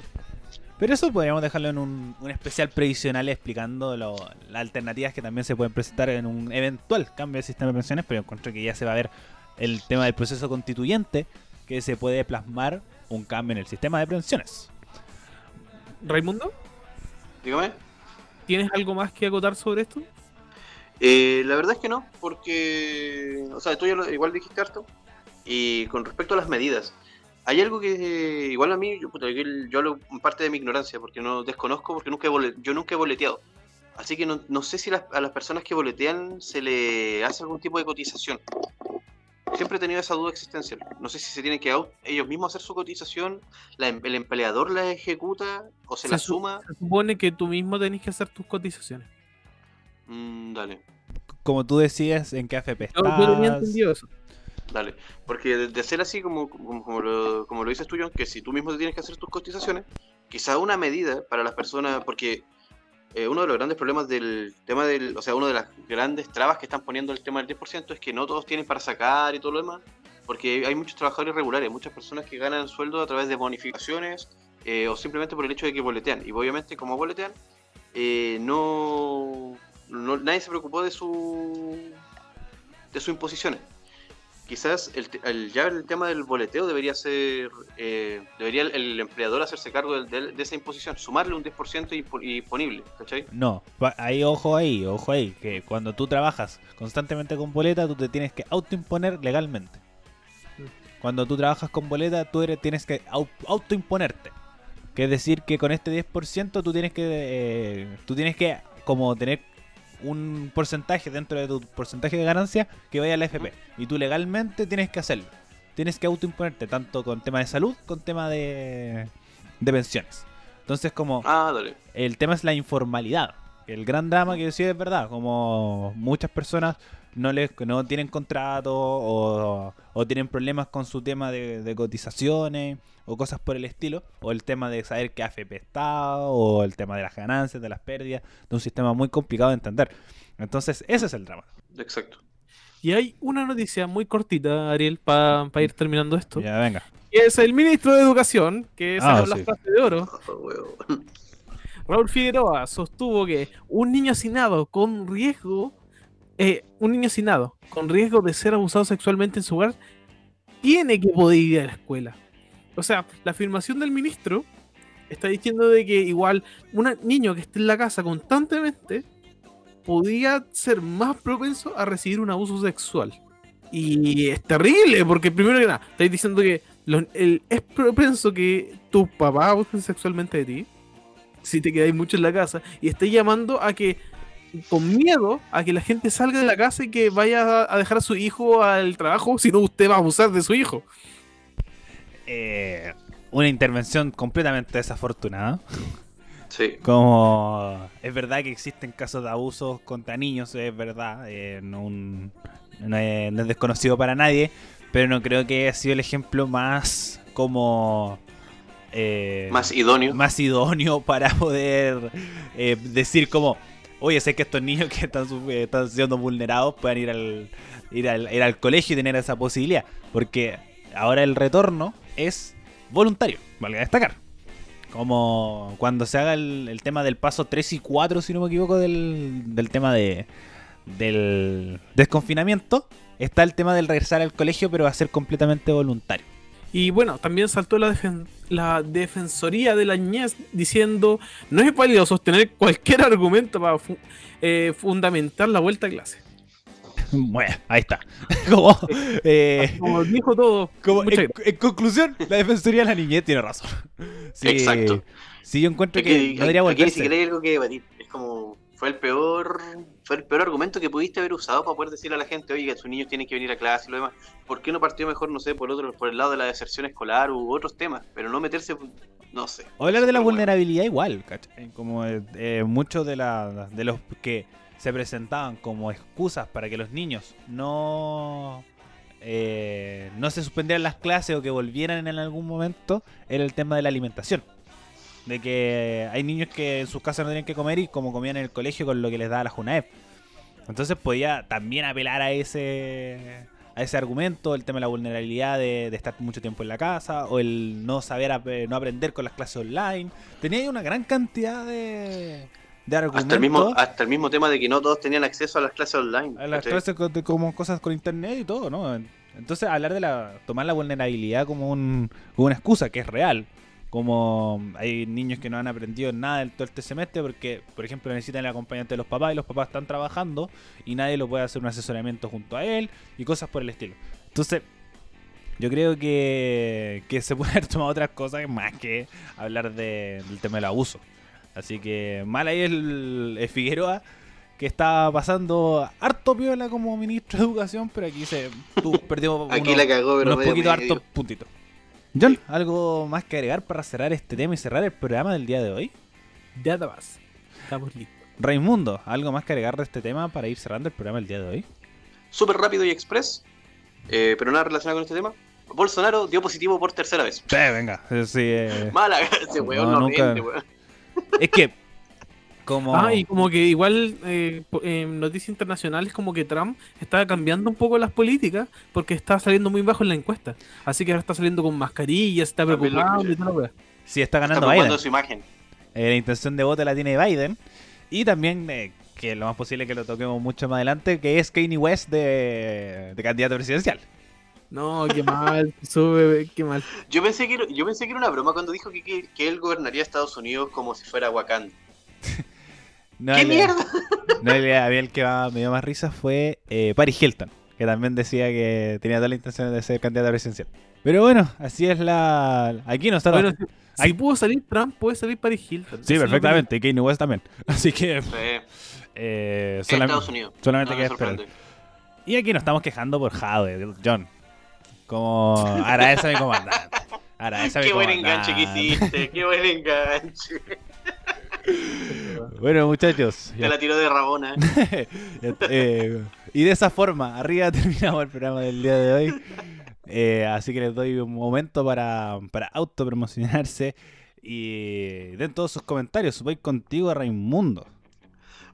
Speaker 1: Pero eso podríamos dejarlo en un, un especial previsional explicando lo- las alternativas que también se pueden presentar en un eventual cambio de sistema de pensiones, pero encuentro que ya se va a ver el tema del proceso constituyente, que se puede plasmar un cambio en el sistema de pensiones.
Speaker 3: Raimundo,
Speaker 2: Dígame.
Speaker 3: ¿tienes algo más que acotar sobre esto?
Speaker 2: Eh, la verdad es que no, porque, o sea, tú ya lo, igual dijiste harto. Y con respecto a las medidas, hay algo que eh, igual a mí, yo, puta, yo, yo hablo en parte de mi ignorancia, porque no desconozco, porque nunca he yo nunca he boleteado. Así que no, no sé si las- a las personas que boletean se le hace algún tipo de cotización. Siempre he tenido esa duda existencial. No sé si se tienen que ellos mismos hacer su cotización, la em- el empleador la ejecuta o se,
Speaker 3: Se
Speaker 2: la
Speaker 3: su-
Speaker 2: suma.
Speaker 3: Se supone que tú mismo tenés que hacer tus cotizaciones.
Speaker 2: Mm, dale.
Speaker 1: Como tú decías en qué AFP
Speaker 3: Yo, yo tenía
Speaker 1: estás.
Speaker 3: entendido eso.
Speaker 2: Dale, porque de, ser así como, como, lo, como lo dices tú, John, que si tú mismo te tienes que hacer tus cotizaciones, quizá una medida para las personas, porque eh, uno de los grandes problemas del tema del, o sea, una de las grandes trabas que están poniendo el tema del 10% es que no todos tienen para sacar y todo lo demás, porque hay muchos trabajadores irregulares, muchas personas que ganan sueldo a través de bonificaciones eh, o simplemente por el hecho de que boletean. Y obviamente como boletean, eh, no, no- nadie se preocupó de su de sus imposiciones. Quizás el, ya el tema del boleteo debería ser eh, debería el, empleador hacerse cargo del- de, esa imposición, sumarle un 10% impo- imponible, ¿cachai?
Speaker 1: No, ahí ojo ahí, ojo ahí, que cuando tú trabajas constantemente con boleta, tú te tienes que autoimponer legalmente. Cuando tú trabajas con boleta, tú eres, tienes que au- autoimponerte. Que es decir, que con este 10% tú tienes que eh, tú tienes que como tener un porcentaje dentro de tu porcentaje de ganancia que vaya a la FP. Y tú legalmente tienes que hacerlo. Tienes que autoimponerte, tanto con tema de salud, con tema de, de pensiones. Entonces, como
Speaker 2: Ah,
Speaker 1: el tema es la informalidad. El gran drama que sí es verdad, como muchas personas no les no tienen contrato o, o tienen problemas con su tema de, de cotizaciones o cosas por el estilo, o el tema de saber qué AFP está, o el tema de las ganancias, de las pérdidas, de un sistema muy complicado de entender. Entonces, ese es el drama.
Speaker 2: Exacto.
Speaker 3: Y hay una noticia muy cortita, Ariel, para ir terminando esto.
Speaker 1: Ya, venga.
Speaker 3: Que es el ministro de Educación, que
Speaker 1: Ah,
Speaker 3: sacó las
Speaker 1: sí.
Speaker 3: clases de oro.
Speaker 2: Oh.
Speaker 3: Raúl Figueroa sostuvo que un niño asesinado con riesgo, eh, un niño asesinado con riesgo de ser abusado sexualmente en su hogar, tiene que poder ir a la escuela. O sea, la afirmación del ministro está diciendo de que igual un niño que esté en la casa constantemente podría ser más propenso a recibir un abuso sexual. Y es terrible, porque primero que nada, estáis diciendo que es propenso que tus papás abusen sexualmente de ti si te quedáis mucho en la casa y estáis llamando a que con miedo a que la gente salga de la casa y que vaya a dejar a su hijo al trabajo, si no usted va a abusar de su hijo.
Speaker 1: Eh, una intervención completamente desafortunada.
Speaker 2: Sí.
Speaker 1: Como es verdad que existen casos de abusos contra niños, es verdad, eh, no, un- no es, no es desconocido para nadie, pero no creo que haya sido el ejemplo más como eh,
Speaker 2: Más idóneo.
Speaker 1: más idóneo para poder eh, decir como, oye, sé que estos niños que están, eh, están siendo vulnerados puedan ir al, ir, al, ir al colegio y tener esa posibilidad, porque ahora el retorno es voluntario, valga destacar. Como cuando se haga el, el tema del paso 3 y 4, si no me equivoco, del, del tema de, del desconfinamiento, está el tema del regresar al colegio, pero va a ser completamente voluntario.
Speaker 3: Y bueno, también saltó la, defen- la Defensoría de la Niñez diciendo no es válido sostener cualquier argumento para fu- eh, fundamentar la vuelta a clase.
Speaker 1: Bueno, ahí está. Como, eh,
Speaker 3: Como dijo todo.
Speaker 1: como en, en conclusión, la Defensoría de la Niñez tiene razón. Sí,
Speaker 2: Exacto.
Speaker 1: Sí, yo encuentro
Speaker 2: Aquí,
Speaker 1: que
Speaker 2: aquí-
Speaker 1: no debería
Speaker 2: aquí ni
Speaker 1: volverse.
Speaker 2: siquiera hay algo que debatir. Fue el peor. Fue el peor argumento que pudiste haber usado para poder decirle a la gente, oye, que sus niños tienen que venir a clase y lo demás. ¿Por qué no partió mejor, no sé, por otro, por el lado de la deserción escolar u otros temas? Pero no meterse. No sé.
Speaker 1: O hablar de la
Speaker 2: bueno.
Speaker 1: vulnerabilidad igual, ¿cachai? Como eh, eh, muchos de, la, de los que se presentaban como excusas para que los niños no, eh, no se suspendieran las clases o que volvieran en algún momento era el tema de la alimentación. De que hay niños que en sus casas no tienen que comer y como comían en el colegio con lo que les daba la JUNAEP. Entonces podía también apelar a ese a ese argumento, el tema de la vulnerabilidad de, de estar mucho tiempo en la casa, o el no saber, ap- no aprender con las clases online. Tenía ahí una gran cantidad de, de argumentos.
Speaker 2: Hasta el, mismo, hasta el mismo tema de que no todos tenían acceso a las clases online.
Speaker 1: a las clases de como cosas con internet y todo, ¿no? Entonces hablar de la, tomar la vulnerabilidad como, un, como una excusa que es real. Como hay niños que no han aprendido nada en todo este semestre porque, por ejemplo, necesitan el acompañante de los papás y los papás están trabajando y nadie lo puede hacer un asesoramiento junto a él y cosas por el estilo. Entonces, yo creo que, que se puede haber tomado otras cosas más que hablar de- del tema del abuso. Así que mal ahí el, el Figueroa, que está pasando harto piola como ministro de Educación, pero aquí se tú, perdió
Speaker 2: Aquí
Speaker 1: unos,
Speaker 2: la cagó, pero
Speaker 1: unos
Speaker 2: medio
Speaker 1: poquitos
Speaker 2: medio.
Speaker 1: hartos puntitos. John, ¿algo más que agregar para cerrar este tema y cerrar el programa del día de hoy?
Speaker 3: Ya te vas. Estamos listos.
Speaker 1: Raimundo, ¿algo más que agregar de este tema para ir cerrando el programa del día de hoy?
Speaker 2: Súper rápido y express. Eh, pero nada relacionado con este tema. Bolsonaro dio positivo por tercera vez.
Speaker 1: Sí, venga. Sí, eh,
Speaker 2: Mala, ese weón
Speaker 1: No,
Speaker 2: no,
Speaker 1: nunca-
Speaker 2: miente, weón.
Speaker 1: Es que. Como.
Speaker 3: Ah, y como que igual eh, en noticias internacionales como que Trump está cambiando un poco las políticas porque está saliendo muy bajo en la encuesta. Así que ahora está saliendo con mascarillas, está preocupado y wea.
Speaker 1: Sí, está ganando Biden.
Speaker 2: su imagen.
Speaker 1: Eh, la intención de voto la tiene Biden. Y también, eh, que lo más posible que lo toquemos mucho más adelante, que es Kanye West de, de candidato presidencial.
Speaker 3: No, qué mal, sube, qué mal.
Speaker 2: Yo pensé que era, yo pensé que era una broma cuando dijo que, que, que él gobernaría Estados Unidos como si fuera Wakanda.
Speaker 1: No,
Speaker 2: ¿Qué
Speaker 1: el-
Speaker 2: mierda?
Speaker 1: No, el, a mí el que va- me dio más risa fue eh, Paris Hilton, que también decía que tenía toda la intención de ser candidata presidencial. Pero bueno, así es la... Aquí no está...
Speaker 3: Bueno, si, si pudo salir Trump, puede salir Paris Hilton.
Speaker 1: sí, perfectamente, y Kanye West también. Así que...
Speaker 2: Sí,
Speaker 1: eh,
Speaker 2: es
Speaker 1: solam-
Speaker 2: Estados Unidos.
Speaker 1: solamente
Speaker 2: No
Speaker 1: queda esperar. Y aquí nos estamos quejando por Jade, John. Como agradece a mi comandante. Agradece a mi
Speaker 2: Qué buen enganche que hiciste, qué buen enganche.
Speaker 1: Bueno, muchachos.
Speaker 2: Te la tiró de Rabona.
Speaker 1: Eh, y de esa forma, arriba terminamos el programa del día de hoy. Eh, así que les doy un momento para, para autopromocionarse y den todos sus comentarios. Voy contigo, Raimundo.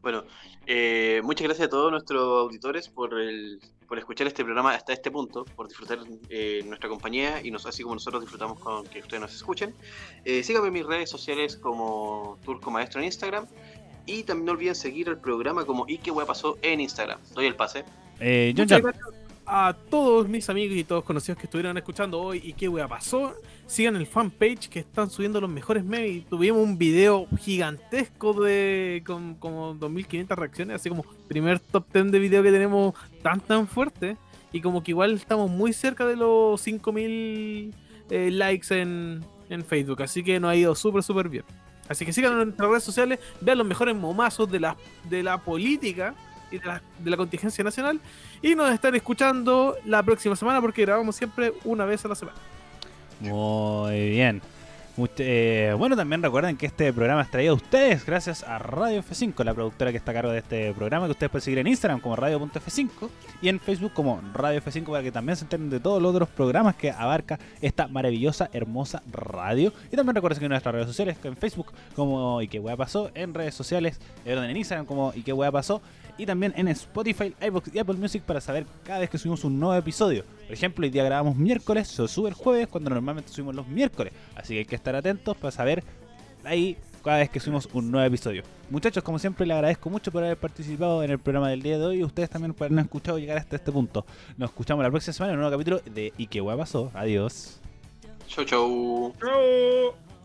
Speaker 2: Bueno, eh, muchas gracias a todos nuestros auditores por, el, por escuchar este programa hasta este punto, por disfrutar eh, nuestra compañía y nos, así como nosotros disfrutamos con que ustedes nos escuchen. Eh, síganme en mis redes sociales como Turco Maestro en Instagram y también no olviden seguir el programa como ¿Y qué pasó? en Instagram. Doy el pase.
Speaker 1: Eh, John John.
Speaker 3: a todos mis amigos y todos conocidos que estuvieron escuchando hoy y qué pasó. Sigan el fanpage que están subiendo los mejores memes. Tuvimos un video gigantesco de con como 2500 reacciones, así como primer top 10 de video que tenemos tan tan fuerte. Y como que igual estamos muy cerca de los 5000 eh, likes en, en Facebook. Así que nos ha ido súper, súper bien. Así que sigan en nuestras redes sociales, vean los mejores momazos de la, de la política y de la contingencia nacional. Y nos están escuchando la próxima semana porque grabamos siempre una vez a la semana.
Speaker 1: Muy bien. Eh, bueno, también recuerden que este programa es traído a ustedes gracias a Radio F5, la productora que está a cargo de este programa, que ustedes pueden seguir en Instagram como radio.f5 y en Facebook como Radio F5 para que también se enteren de todos los otros programas que abarca esta maravillosa, hermosa radio. Y también recuerden que en nuestras redes sociales, en Facebook como y qué hueá pasó, en redes sociales, en Instagram como y qué hueá pasó, y también en Spotify, iVoox y Apple Music para saber cada vez que subimos un nuevo episodio. Por ejemplo, hoy día grabamos miércoles, se sube el jueves cuando normalmente subimos los miércoles. Así que hay que estar atentos para saber ahí cada vez que subimos un nuevo episodio. Muchachos, como siempre, les agradezco mucho por haber participado en el programa del día de hoy y ustedes también por habernos escuchado llegar hasta este punto. Nos escuchamos la próxima semana en un nuevo capítulo de ¿Y qué pasó? Adiós.
Speaker 2: Chau, chau.
Speaker 3: ¡Chao!